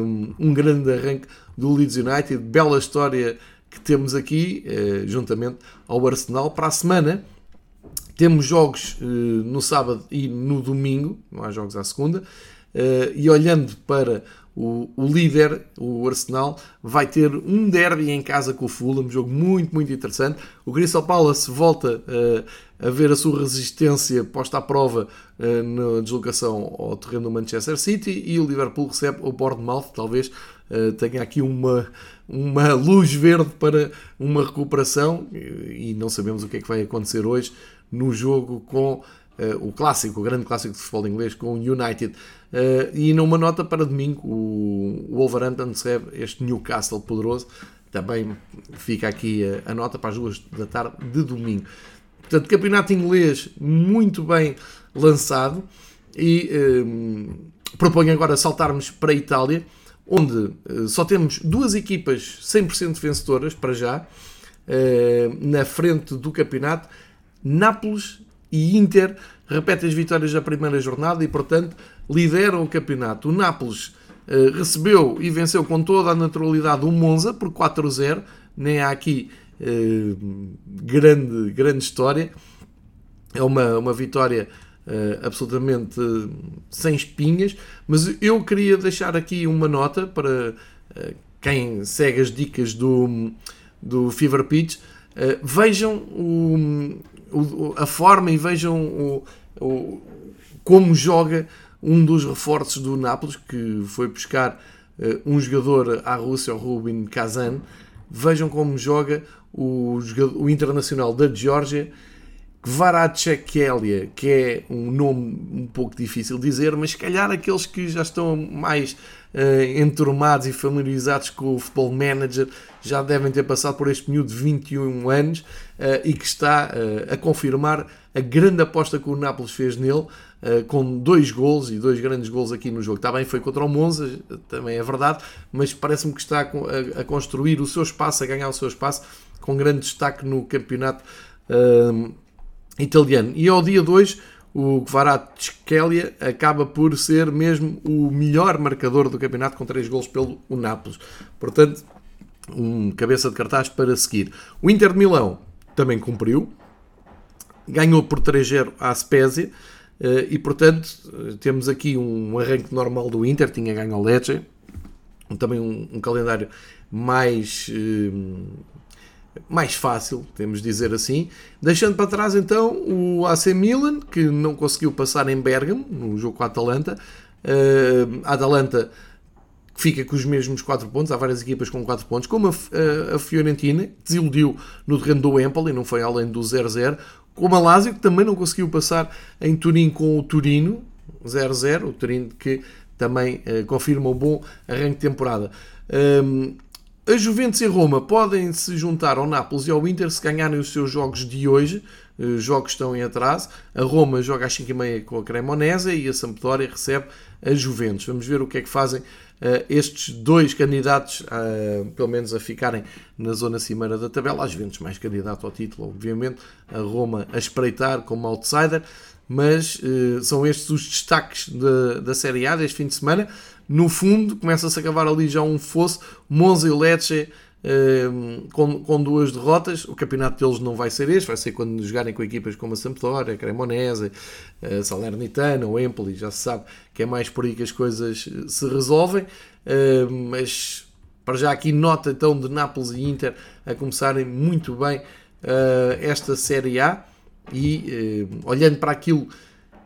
um, um grande arranque do Leeds United. Bela história que temos aqui, uh, juntamente ao Arsenal. Para a semana temos jogos uh, no sábado e no domingo, não há jogos à segunda. Uh, e olhando para o, líder, o Arsenal, vai ter um derby em casa com o Fulham, um jogo muito, muito interessante. O Crystal Palace volta a ver a sua resistência posta à prova uh, na deslocação ao terreno do Manchester City e o Liverpool recebe o Bournemouth, talvez uh, tenha aqui uma, uma luz verde para uma recuperação e não sabemos o que é que vai acontecer hoje no jogo com uh, o clássico, o grande clássico de futebol inglês com o United. Uh, e numa nota para domingo, o Wolverhampton recebe este Newcastle poderoso. Também fica aqui a, a nota para as duas da tarde de domingo. Portanto, campeonato inglês muito bem lançado e um, eh, proponho agora saltarmos para a Itália, onde uh, só temos duas equipas 100% vencedoras para já, uh, na frente do campeonato, Nápoles e Inter repetem as vitórias da primeira jornada e, portanto, lideram o campeonato. O Nápoles uh, recebeu e venceu com toda a naturalidade o Monza por 4-0, nem há aqui grande, grande história. É uma, uma vitória uh, absolutamente sem espinhas, mas eu queria deixar aqui uma nota para quem segue as dicas do, do Fever Pitch. vejam o, o, a forma e vejam o, o, como joga um dos reforços do Nápoles, que foi buscar uh, um jogador à Rússia, o Rubin Kazan, Vejam como joga o, o Internacional da Geórgia. Kvaratskhelia, que é um nome um pouco difícil de dizer, mas se calhar aqueles que já estão mais uh, enturmados e familiarizados com o Futebol Manager já devem ter passado por este miúdo de 21 anos uh, e que está uh, a confirmar a grande aposta que o Nápoles fez nele, com dois gols e dois grandes gols aqui no jogo. Está bem, foi contra o Monza, também é verdade, mas parece-me que está a, construir o seu espaço, a ganhar o seu espaço, com grande destaque no campeonato italiano. E ao dia 2, o Kvaratskhelia acaba por ser mesmo o melhor marcador do campeonato com 3 gols pelo Nápoles. Portanto, um cabeça de cartaz para seguir. O Inter de Milão também cumpriu, ganhou por 3-0 à Spezia eh, e, portanto, temos aqui um arranque normal do Inter, tinha ganho ao Lecce, também um, um calendário mais eh, mais fácil, temos de dizer assim. Deixando para trás então o AC Milan, que não conseguiu passar em Bergamo, no jogo com a Atalanta. A Atalanta fica com os mesmos 4 pontos, há várias equipas com 4 pontos, como a, a, Fiorentina, desiludiu no terreno do Empoli, não foi além do 0-0, como a Lazio, que também não conseguiu passar em Turim com o Turino, 0-0, o Turino que também uh, confirma um bom arranque de temporada. Um, a Juventus e Roma podem se juntar ao Nápoles e ao Inter se ganharem os seus jogos de hoje. Os jogos estão em atraso. A Roma joga às 5h30 com a Cremonese e a Sampdoria recebe a Juventus. Vamos ver o que é que fazem estes dois candidatos, pelo menos a ficarem na zona cimeira da tabela. A Juventus mais candidato ao título, obviamente. A Roma a espreitar como outsider. Mas uh, são estes os destaques da, da Série A deste fim de semana no fundo começa-se a cavar ali já um fosso. Monza e Lecce uh, com, com duas derrotas. O campeonato deles não vai ser este, vai ser quando jogarem com equipas como a Sampdoria, a Cremonese, a Salernitana, o Empoli. Já se sabe que é mais por aí que as coisas se resolvem. Uh, mas para já aqui nota então de Nápoles e Inter a começarem muito bem uh, esta Série A e olhando para aquilo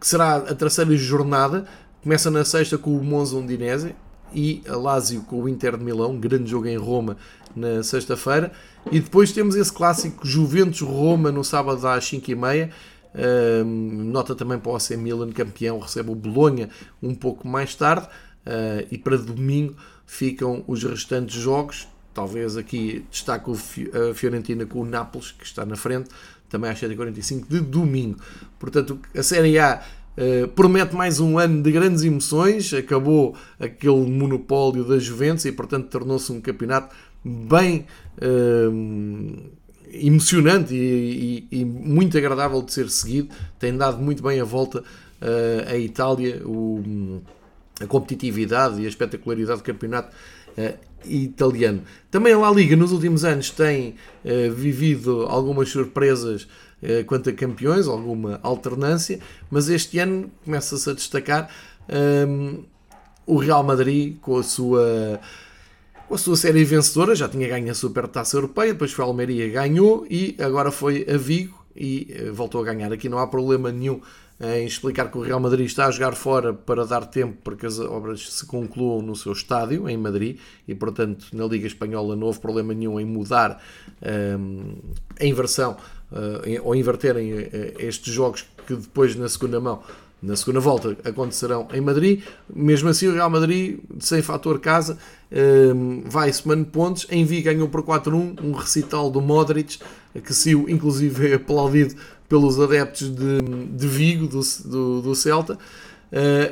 que será a terceira jornada, Começa na sexta com o Monza Undinese e a Lazio com o Inter de Milão, um grande jogo em Roma na sexta-feira. E depois temos esse clássico Juventus-Roma no sábado às 5h30. Uh, nota também para o AC Milan, campeão, recebe o Bolonha um pouco mais tarde. Uh, e para domingo ficam os restantes jogos. Talvez aqui destaque a Fiorentina com o Nápoles, que está na frente, também às 7h45 de domingo. Portanto, a Série A Uh, promete mais um ano de grandes emoções. Acabou aquele monopólio da Juventus e, portanto, tornou-se um campeonato bem uh, emocionante e, e, e, muito agradável de ser seguido. Tem dado muito bem a volta uh, à Itália, o, a competitividade e a espetacularidade do campeonato italiano. Também a La Liga nos últimos anos tem vivido algumas surpresas eh, quanto a campeões, alguma alternância, mas este ano começa-se a destacar um, ehm, o Real Madrid com a sua com a sua série vencedora, já tinha ganho a Supertaça Europeia, depois foi a Almeria ganhou e agora foi a Vigo e eh, voltou a ganhar. Aqui não há problema nenhum em explicar que o Real Madrid está a jogar fora para dar tempo para que as obras se concluam no seu estádio, em Madrid, e portanto na Liga Espanhola não houve problema nenhum em mudar um, ehm, a inversão uh, ou inverterem uh, estes jogos que depois na segunda mão, na segunda volta, acontecerão em Madrid. Mesmo assim, o Real Madrid, sem fator casa, vai somando pontos. Em Vigo ganhou por 4-1, um recital do Modric, que se inclusive é aplaudido pelos adeptos de, de Vigo, do, do, do Celta.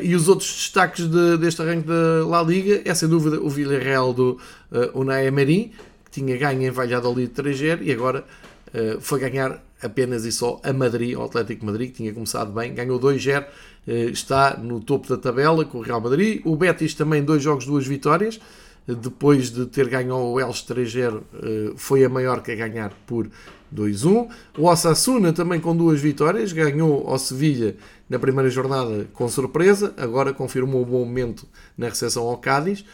E os outros destaques de, deste arranque da La Liga é sem dúvida o Villarreal do uh, Unai Emery, que tinha ganho em Valladolid 3-0 e agora uh, foi ganhar apenas e só a Madrid, o Atlético Madrid, que tinha começado bem, ganhou 2-0, uh, está no topo da tabela com o Real Madrid. O Betis também, dois jogos, duas vitórias, depois de ter ganho o Elche 3-0, foi a maior que a ganhar por 2-1. O Osasuna também com duas vitórias, ganhou ao Sevilha na primeira jornada com surpresa, agora confirmou o bom momento na recepção ao Cádiz.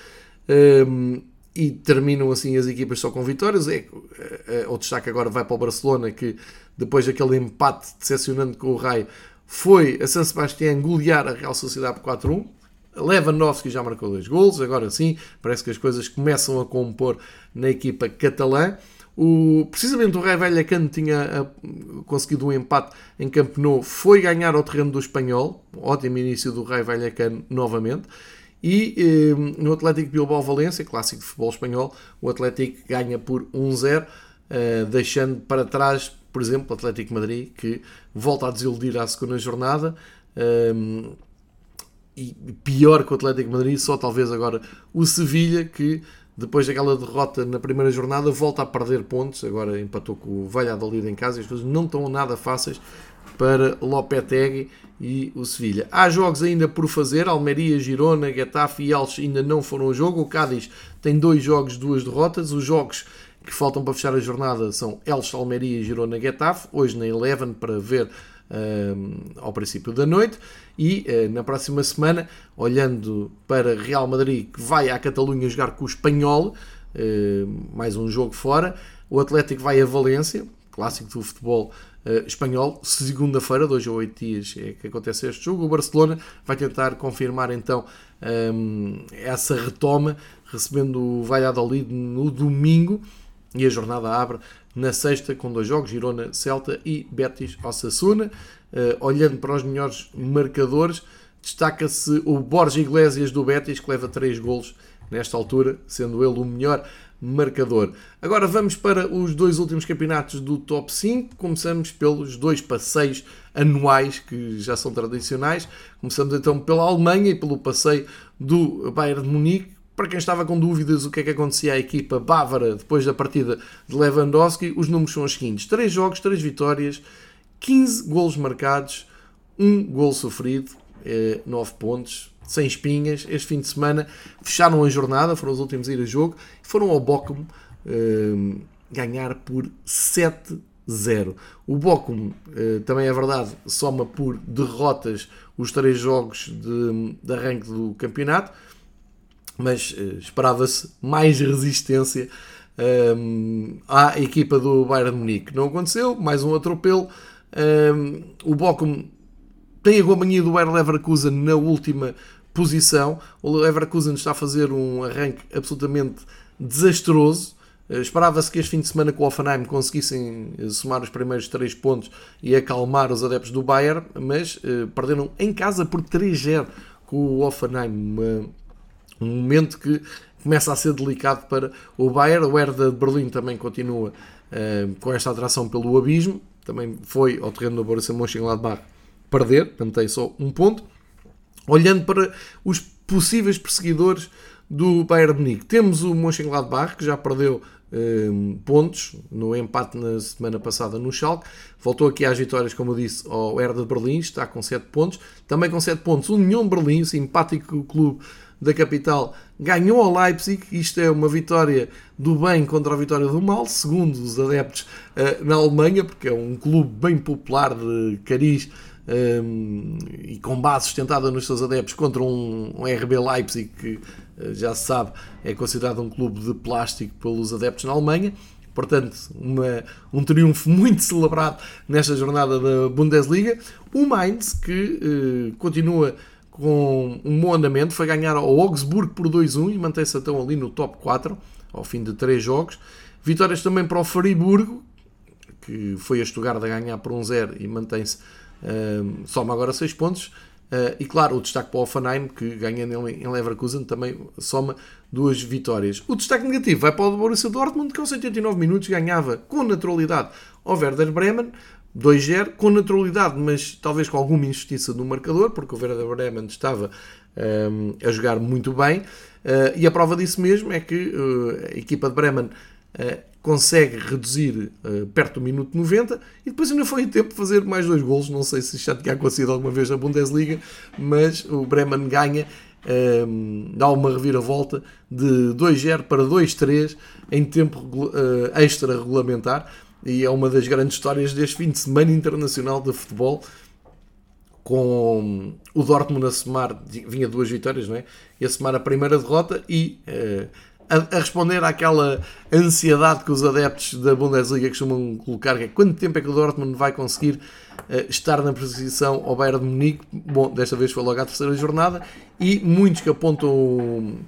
Um, e terminam assim as equipas só com vitórias. É, é, o destaque agora vai para o Barcelona, que depois daquele empate decepcionante com o Raio, foi a San Sebastián golear a Real Sociedade por 4-1. Lewandowski já marcou dois gols, agora sim, parece que as coisas começam a compor na equipa catalã. O, precisamente o Rai Vallecano tinha uh, conseguido um empate em Camp Nou, foi ganhar ao terreno do Espanhol, ótimo início do Rai Vallecano novamente, e eh, no Atlético Bilbao-Valência, clássico de futebol espanhol, o Atlético ganha por 1-0, uh, deixando para trás, por exemplo, o Atlético Madrid, que volta a desiludir à segunda jornada, um, e pior que o Atlético Madrid, só talvez agora o Sevilha, que depois daquela derrota na primeira jornada volta a perder pontos, agora empatou com o Valladolid em casa e as coisas não estão nada fáceis para Lopetegui e o Sevilha. Há jogos ainda por fazer, Almeria, Girona, Getafe e Alves ainda não foram ao jogo, o Cádiz tem dois jogos, duas derrotas, os jogos que faltam para fechar a jornada são Elche, Almeria, Girona, Getafe, hoje na Eleven para ver ao princípio da noite. E uh, na próxima semana, olhando para Real Madrid, que vai à Catalunha jogar com o Espanhol, uh, mais um jogo fora. O Atlético vai a Valência, clássico do futebol uh, espanhol, segunda-feira, dois ou oito dias é que acontece este jogo. O Barcelona vai tentar confirmar então um, essa retoma, recebendo o Valladolid no domingo. E a jornada abre na sexta com dois jogos, Girona, Celta e Betis, Osasuna. Uh, olhando para os melhores marcadores, destaca-se o Borja Iglesias do Betis, que leva 3 golos nesta altura, sendo ele o melhor marcador. Agora vamos para os dois últimos campeonatos do top 5. Começamos pelos dois passeios anuais que já são tradicionais. Começamos então pela Alemanha e pelo passeio do Bayern de Munique para quem estava com dúvidas o que é que acontecia à equipa bávara depois da partida de Lewandowski, os números são os seguintes: 3 jogos, 3 vitórias, 15 golos marcados, 1 gol sofrido, 9 eh, pontos, sem espinhas. Este fim de semana fecharam a jornada, foram os últimos a ir a jogo, foram ao Bochum eh, ganhar por 7-0. O Bochum, eh, também é verdade, soma por derrotas os 3 jogos de, de arranque do campeonato mas uh, esperava-se mais resistência um, ehm, à equipa do Bayern Munique. Não aconteceu, mais um atropelo. Um, ehm, o Bochum tem a companhia do Bayern Leverkusen na última posição. O Leverkusen está a fazer um arranque absolutamente desastroso. Uh, Esperava-se que este fim de semana com o Offenheim conseguissem uh, somar os primeiros 3 pontos e acalmar os adeptos do Bayern, mas uh, perderam em casa por 3-0 com o Offenheim. Um momento que começa a ser delicado para o Bayern. O Hertha de Berlim também continua com esta atração pelo abismo. Também foi ao terreno do Borussia Mönchengladbach perder, mantém só um ponto. Olhando para os possíveis perseguidores do Bayern Munique, temos o Mönchengladbach que já perdeu um, pontos no empate na semana passada no Schalke. Voltou aqui às vitórias, como eu disse, ao Hertha de Berlim, está com 7 pontos. Também com 7 pontos o União Berlim, simpático clube da capital, ganhou ao Leipzig. Isto é uma vitória do bem contra a vitória do mal, segundo os adeptos uh, na Alemanha, porque é um clube bem popular de cariz um, e com base sustentada nos seus adeptos contra um, um RB Leipzig que já se sabe é considerado um clube de plástico pelos adeptos na Alemanha. Portanto, uma, um triunfo muito celebrado nesta jornada da Bundesliga. O Mainz, que uh, continua com um bom andamento, foi ganhar ao Augsburgo por 2-1 e mantém-se então ali no top 4 ao fim de 3 jogos. Vitórias também para o Friburgo, que foi a Stuttgart a ganhar por 1-0 e mantém-se, um, soma agora 6 pontos. Uh, e claro, o destaque para o Offenheim, que ganhando em Leverkusen também soma duas vitórias. O destaque negativo vai para o Borussia Dortmund, que aos 89 minutos ganhava com naturalidade ao Werder Bremen, 2-0 com naturalidade, mas talvez com alguma injustiça no marcador, porque o Werder Bremen estava um, a jogar muito bem. Uh, e a prova disso mesmo é que uh, a equipa de Bremen consegue reduzir perto do minuto 90 e depois ainda foi em tempo de fazer mais dois golos. Não sei se já tinha acontecido alguma vez na Bundesliga, mas o Bremen ganha. Um, dá uma reviravolta de 2-0 para 2-3 em tempo extra regulamentar e é uma das grandes histórias deste fim de semana internacional de futebol com o Dortmund a somar, vinha duas vitórias, não é? E a somar a primeira derrota e uh, a, a, responder àquela ansiedade que os adeptos da Bundesliga costumam colocar, que é quanto tempo é que o Dortmund vai conseguir uh, estar na posição ao Bayern de Munique. Bom, desta vez foi logo à terceira jornada, e muitos que apontam o,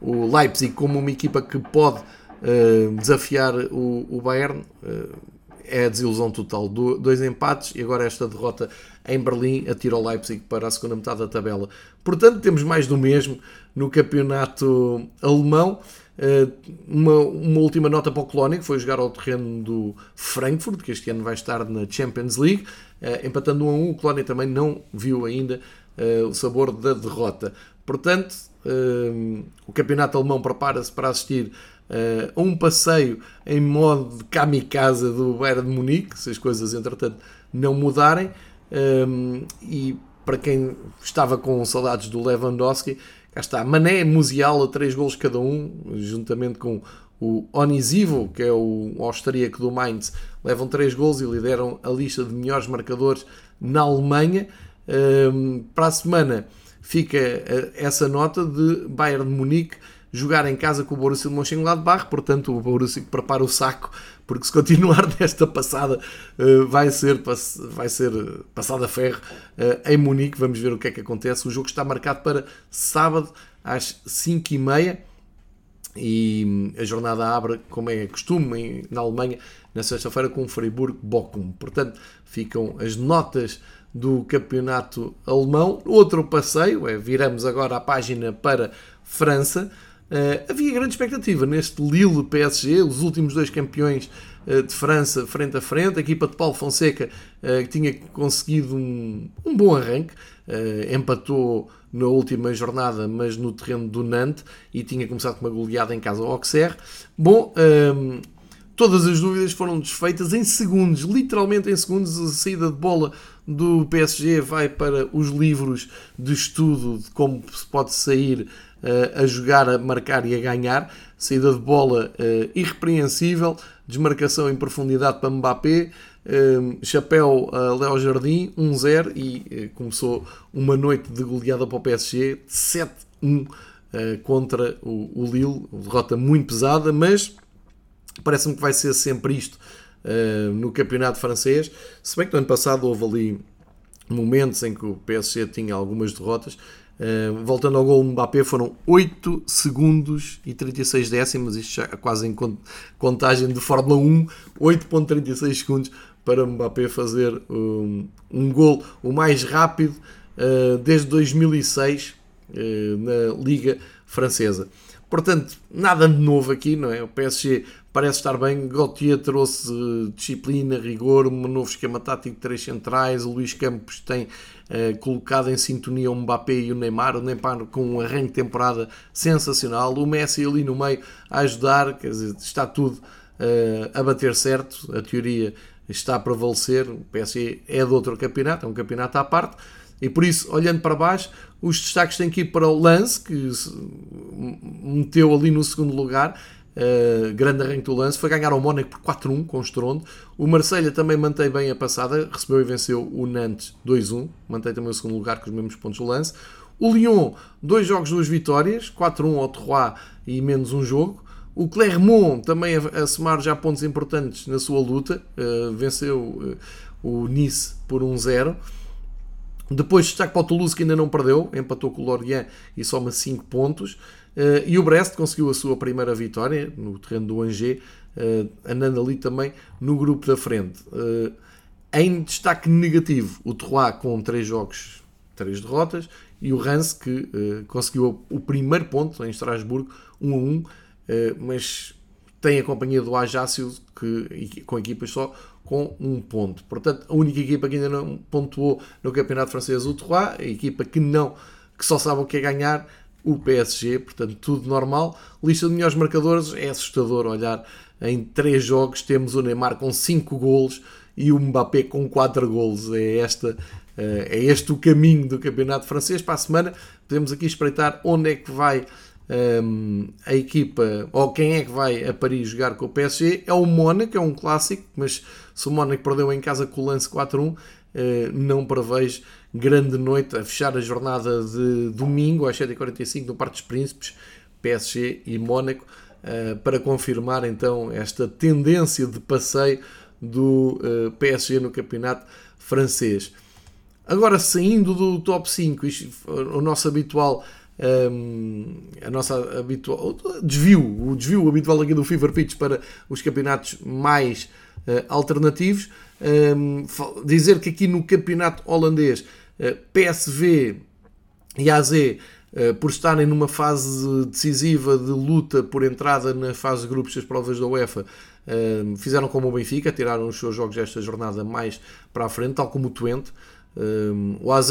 o Leipzig como uma equipa que pode uh, desafiar o, o Bayern. Uh, é a desilusão total. Do, dois empates e agora esta derrota em Berlim atira o Leipzig para a segunda metade da tabela. Portanto, temos mais do mesmo no campeonato alemão. Eh, uma, uma, última nota para o Colónia, que foi jogar ao terreno do Frankfurt, que este ano vai estar na Champions League, uh, empatando 1 a 1. O Colónia também não viu ainda uh, o sabor da derrota. Portanto, o campeonato alemão prepara-se para assistir a um passeio em modo de kamikaze do Bayern de Munique, se as coisas entretanto não mudarem. e para quem estava com saudades do Lewandowski, cá está, Mané, Musiala, três gols cada um, juntamente com o Onisivo, que é o austríaco do Mainz, levam três gols e lideram a lista de melhores marcadores na Alemanha. Um, para a semana fica uh, essa nota de Bayern de Munique jogar em casa com o Borussia Mönchengladbach, portanto o Borussia prepara o saco, porque se continuar desta passada eh, vai ser, vai ser passada a ferro eh, em Munique, vamos ver o que é que acontece. O jogo está marcado para sábado às 5h30 e a jornada abre, como é costume na Alemanha, na sexta-feira com o Freiburg-Bochum. Portanto, ficam as notas do campeonato alemão. Outro passeio, é, viramos agora a página para França. Uh, havia grande expectativa neste Lille PSG, os últimos dois campeões uh, de França frente a frente. A equipa de Paulo Fonseca uh, que tinha conseguido um, um bom arranque, empatou na última jornada, mas no terreno do Nantes e tinha começado com uma goleada em casa ao Auxerre. Bom, ehm, todas as dúvidas foram desfeitas em segundos, literalmente em segundos. A saída de bola do PSG vai para os livros de estudo de como se pode sair uh, a jogar, a marcar e a ganhar. Saída de bola uh, irrepreensível, desmarcação em profundidade para Mbappé, uh, chapéu a Léo Jardim, 1-0 e começou uma noite de goleada para o PSG, 7-1 contra o, o Lille, derrota muito pesada, mas parece-me que vai ser sempre isto uh, no campeonato francês. Se bem que no ano passado houve ali momentos em que o PSG tinha algumas derrotas. Uh, voltando ao gol Mbappé, foram 8 segundos e 36 décimas, isto já quase em contagem de Fórmula 1, 8.36 segundos para Mbappé fazer um, um gol o mais rápido uh, desde 2006 uh, na Liga Francesa. Portanto, nada de novo aqui, não é? O PSG parece estar bem. Gautier trouxe disciplina, rigor, um novo esquema tático de três centrais. O Luís Campos tem eh, colocado em sintonia o Mbappé e o Neymar. O Neymar com um arranque de temporada sensacional. O Messi ali no meio a ajudar, quer dizer, está tudo uh, a bater certo. A teoria está a prevalecer. O PSG é de outro campeonato, é um campeonato à parte. E por isso, olhando para baixo, os destaques têm que ir para o Lance, que meteu ali no segundo lugar. Uh, grande arranque do lance, foi ganhar ao Mónaco por 4-1 com o estrondo. O Marselha também mantém bem a passada, recebeu e venceu o Nantes 2-1, mantém também o segundo lugar com os mesmos pontos do lance. O Lyon, dois jogos, duas vitórias, 4-1 ao Troyes e menos um jogo. O Clermont também a, a somar já pontos importantes na sua luta, uh, venceu uh, o Nice por 1-0. Depois destaque para o Toulouse que ainda não perdeu, empatou com o Lorient e soma 5 pontos. Uh, e o Brest conseguiu a sua primeira vitória no terreno do Angers, uh, andando ali também no grupo da frente. Uh, em destaque negativo, o Troyes com 3 jogos, 3 derrotas, e o Rance que conseguiu o primeiro ponto em Estrasburgo, 1 a 1, mas tem a companhia do Ajácio que, com equipas só com um ponto. Portanto, a única equipa que ainda não pontuou no Campeonato Francês, o Troyes, a equipa que não, que só sabe o que é ganhar, o PSG, portanto, tudo normal. Lista de melhores marcadores, é assustador olhar em três jogos, temos o Neymar com 5 golos e o Mbappé com 4 golos. É, esta, eh, é este o caminho do Campeonato Francês. Para a semana, podemos aqui espreitar onde é que vai um, a equipa, ou quem é que vai a Paris jogar com o PSG, é o Mónaco, é um clássico, mas se o Mónaco perdeu em casa com o lance 4-1, uh, eh, não prevejo grande noite a fechar a jornada de domingo às 7h45 no Parque dos Príncipes, PSG e Mónaco. para confirmar então esta tendência de passeio do PSG no campeonato francês. Agora, saindo do top 5, o nosso habitual um, a nossa habitual desvio, o desvio habitual aqui do Fever Pitch para os campeonatos mais uh, alternativos. Um, dizer que aqui no campeonato holandês, eh, PSV e AZ, uh, por estarem numa fase decisiva de luta por entrada na fase de grupos das provas da UEFA, fizeram como o Benfica, tiraram os seus jogos desta jornada mais para a frente, tal como o Twente. o AZ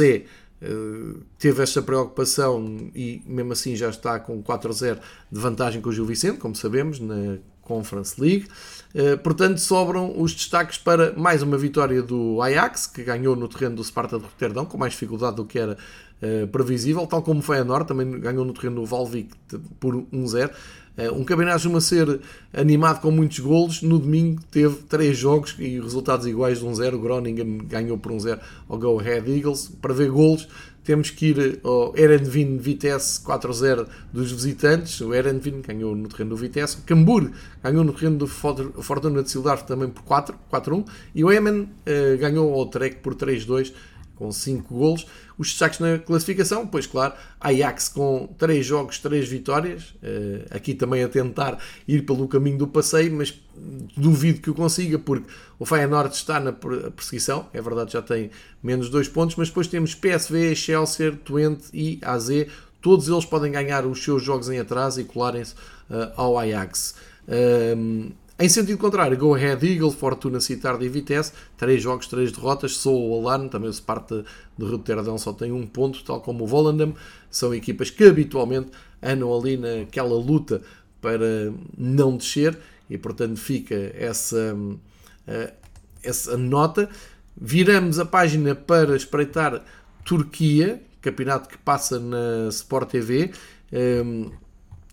eh, teve esta preocupação e mesmo assim já está com 4-0 de vantagem com o Gil Vicente, como sabemos, na Conference League. Uh, portanto, sobram os destaques para mais uma vitória do Ajax, que ganhou no terreno do Sparta de Roterdão, com mais dificuldade do que era uh, previsível, tal como foi a Norte, também ganhou no terreno do Valvik por 1-0. Uh, um campeonato costuma ser animado com muitos golos. No domingo teve três jogos e resultados iguais de 1-0. O Groningen ganhou por 1-0 ao Go Ahead Eagles. Para ver golos, temos que ir ao Erenvin Vitesse 4-0 dos visitantes. O Erenvin ganhou no terreno do Vitesse. O Cambur ganhou no terreno do Fortuna de Sildar também por 4-1. E o Emen uh, ganhou ao Trek por 3-2 com 5 golos. Os destaques na classificação, pois claro, Ajax com 3 jogos, 3 vitórias, uh, aqui também a tentar ir pelo caminho do passeio, mas duvido que o consiga, porque o Feyenoord está na perseguição, é verdade, já tem menos 2 pontos, mas depois temos PSV, Chelsea, Twente e AZ, todos eles podem ganhar os seus jogos em atraso e colarem-se uh, ao Ajax. Um, em sentido contrário, Go Ahead Eagle, Fortuna Citar e Vitesse, 3 jogos, 3 derrotas, só o Alarm, também se parte de Rotterdam só tem um ponto, tal como o Volendam, são equipas que habitualmente andam ali naquela luta para não descer e portanto fica essa, eh, essa nota. Viramos a página para espreitar Turquia, campeonato que passa na Sport TV.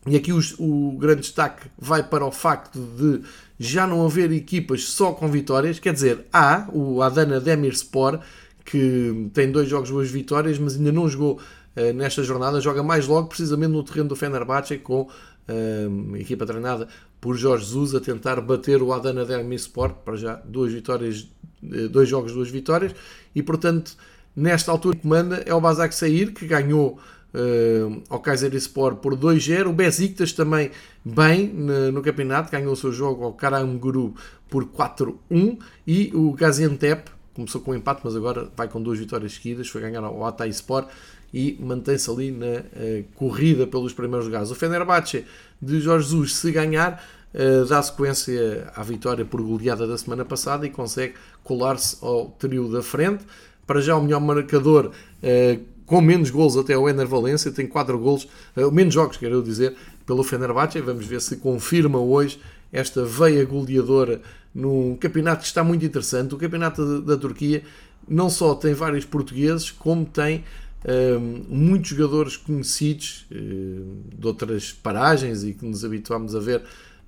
E aqui o grande destaque vai para o facto de já não haver equipas só com vitórias, quer dizer, há o Adana Demirspor, que tem dois jogos, duas vitórias, mas ainda não jogou uh, nesta jornada, joga mais logo precisamente no terreno do Fenerbahçe com uh, equipa treinada por Jorge Jesus a tentar bater o Adana Demirspor, para já duas vitórias, uh, dois jogos, duas vitórias, e portanto, nesta altura comanda é o Basak Sair, que ganhou uh, ao Kayserispor por 2-0. O Besiktas também bem no, no, campeonato, ganhou o seu jogo ao Karanguru por 4-1 e o Gaziantep começou com um empate, mas agora vai com duas vitórias seguidas, foi ganhar ao Hatay Sport e mantém-se ali na uh, corrida pelos primeiros lugares. O Fenerbahçe de Jorge Jesus, se ganhar, uh, dá sequência à vitória por goleada da semana passada e consegue colar-se ao trio da frente. Para já o melhor marcador uh, com menos gols até o Ener Valência, tem 4 gols, uh, menos jogos, quero dizer, pelo Fenerbahçe. Vamos ver se confirma hoje esta veia goleadora num campeonato que está muito interessante. O campeonato da, da Turquia não só tem vários portugueses, como tem ehm, muitos jogadores conhecidos uh, de outras paragens e que nos habituámos a ver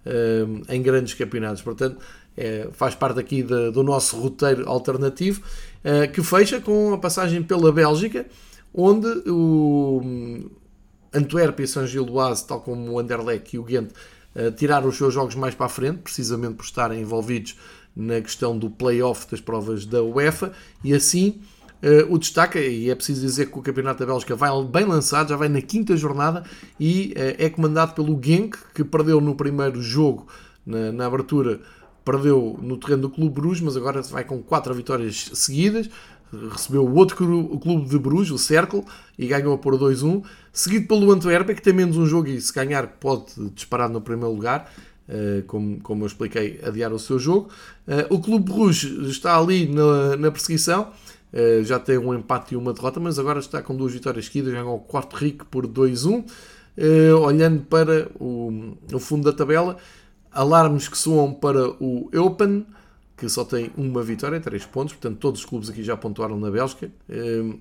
ehm, em grandes campeonatos. Portanto, é, faz parte aqui do nosso roteiro alternativo, uh, que fecha com a passagem pela Bélgica onde o hum, Antuérpia São Gilloise, tal como o Anderlecht e o Ghent, uh, tiraram os seus jogos mais para a frente, precisamente por estarem envolvidos na questão do play-off das provas da UEFA, e assim uh, o destaque, e é preciso dizer que o Campeonato da Bélgica vai bem lançado, já vai na quinta jornada, e uh, é comandado pelo Genk, que perdeu no primeiro jogo, na, na abertura, perdeu no terreno do Clube Bruges, mas agora vai com quatro vitórias seguidas recebeu o outro clube de Bruges, o Cercle, e ganhou por 2-1, seguido pelo Antuérpia, que tem menos um jogo e se ganhar pode disparar no primeiro lugar, eh, como, como eu expliquei, adiar o seu jogo. Eh, o Clube Bruges está ali na, na perseguição, eh, já tem um empate e uma derrota, mas agora está com duas vitórias seguidas, ganhou o quarto Rico por 2-1. Olhando para o, o fundo da tabela, alarmes que soam para o Open, que só tem uma vitória, três pontos, portanto todos os clubes aqui já pontuaram na Bélgica. Ehm,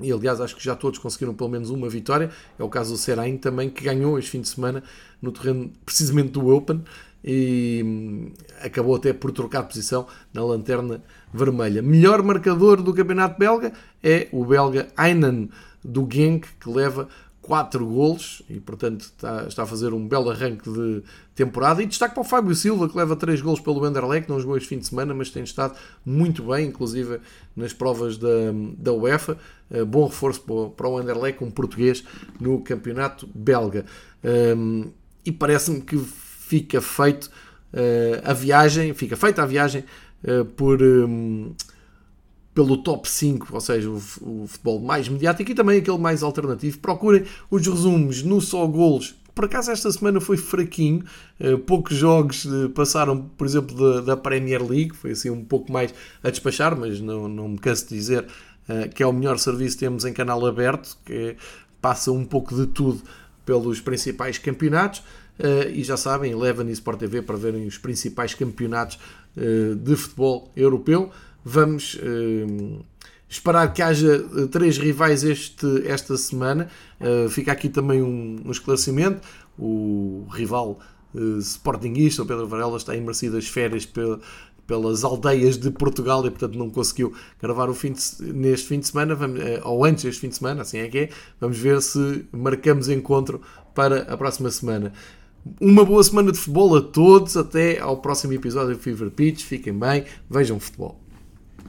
e aliás, acho que já todos conseguiram pelo menos uma vitória. É o caso do Serain também, que ganhou este fim de semana no terreno precisamente do Open e hum, acabou até por trocar posição na lanterna vermelha. Melhor marcador do campeonato belga é o belga Aynan do Genk, que leva 4 golos e, portanto, está, está, a fazer um belo arranque de temporada. E destaque para o Fábio Silva, que leva 3 golos pelo Anderlecht, não jogou este fim de semana, mas tem estado muito bem, inclusive nas provas da, da UEFA. Uh, bom reforço para, o Anderlecht, um português no campeonato belga. Um, e parece-me que fica feito uh, a viagem, fica feita a viagem uh, por. Um, pelo top 5, ou seja, o, o, futebol mais mediático e também aquele mais alternativo. Procurem os resumos no Só Golos. Por acaso esta semana foi fraquinho, uh, poucos jogos uh, passaram, por exemplo, da, Premier League, foi assim um pouco mais a despachar, mas não, não me canso de dizer uh, que é o melhor serviço que temos em canal aberto, que passa um pouco de tudo pelos principais campeonatos. e já sabem, Eleven e Sport TV para verem os principais campeonatos de futebol europeu. Vamos uh, esperar que haja uh, três rivais este, esta semana. Uh, fica aqui também um, um esclarecimento. O rival uh, Sportingista, o Pedro Varela, está em merecidas férias pela, pelas aldeias de Portugal e portanto não conseguiu gravar o fim de, neste fim de semana, vamos, ou antes deste fim de semana, assim é que é. Vamos ver se marcamos encontro para a próxima semana. Uma boa semana de futebol a todos, até ao próximo episódio do Fever Pitch. Fiquem bem, vejam futebol.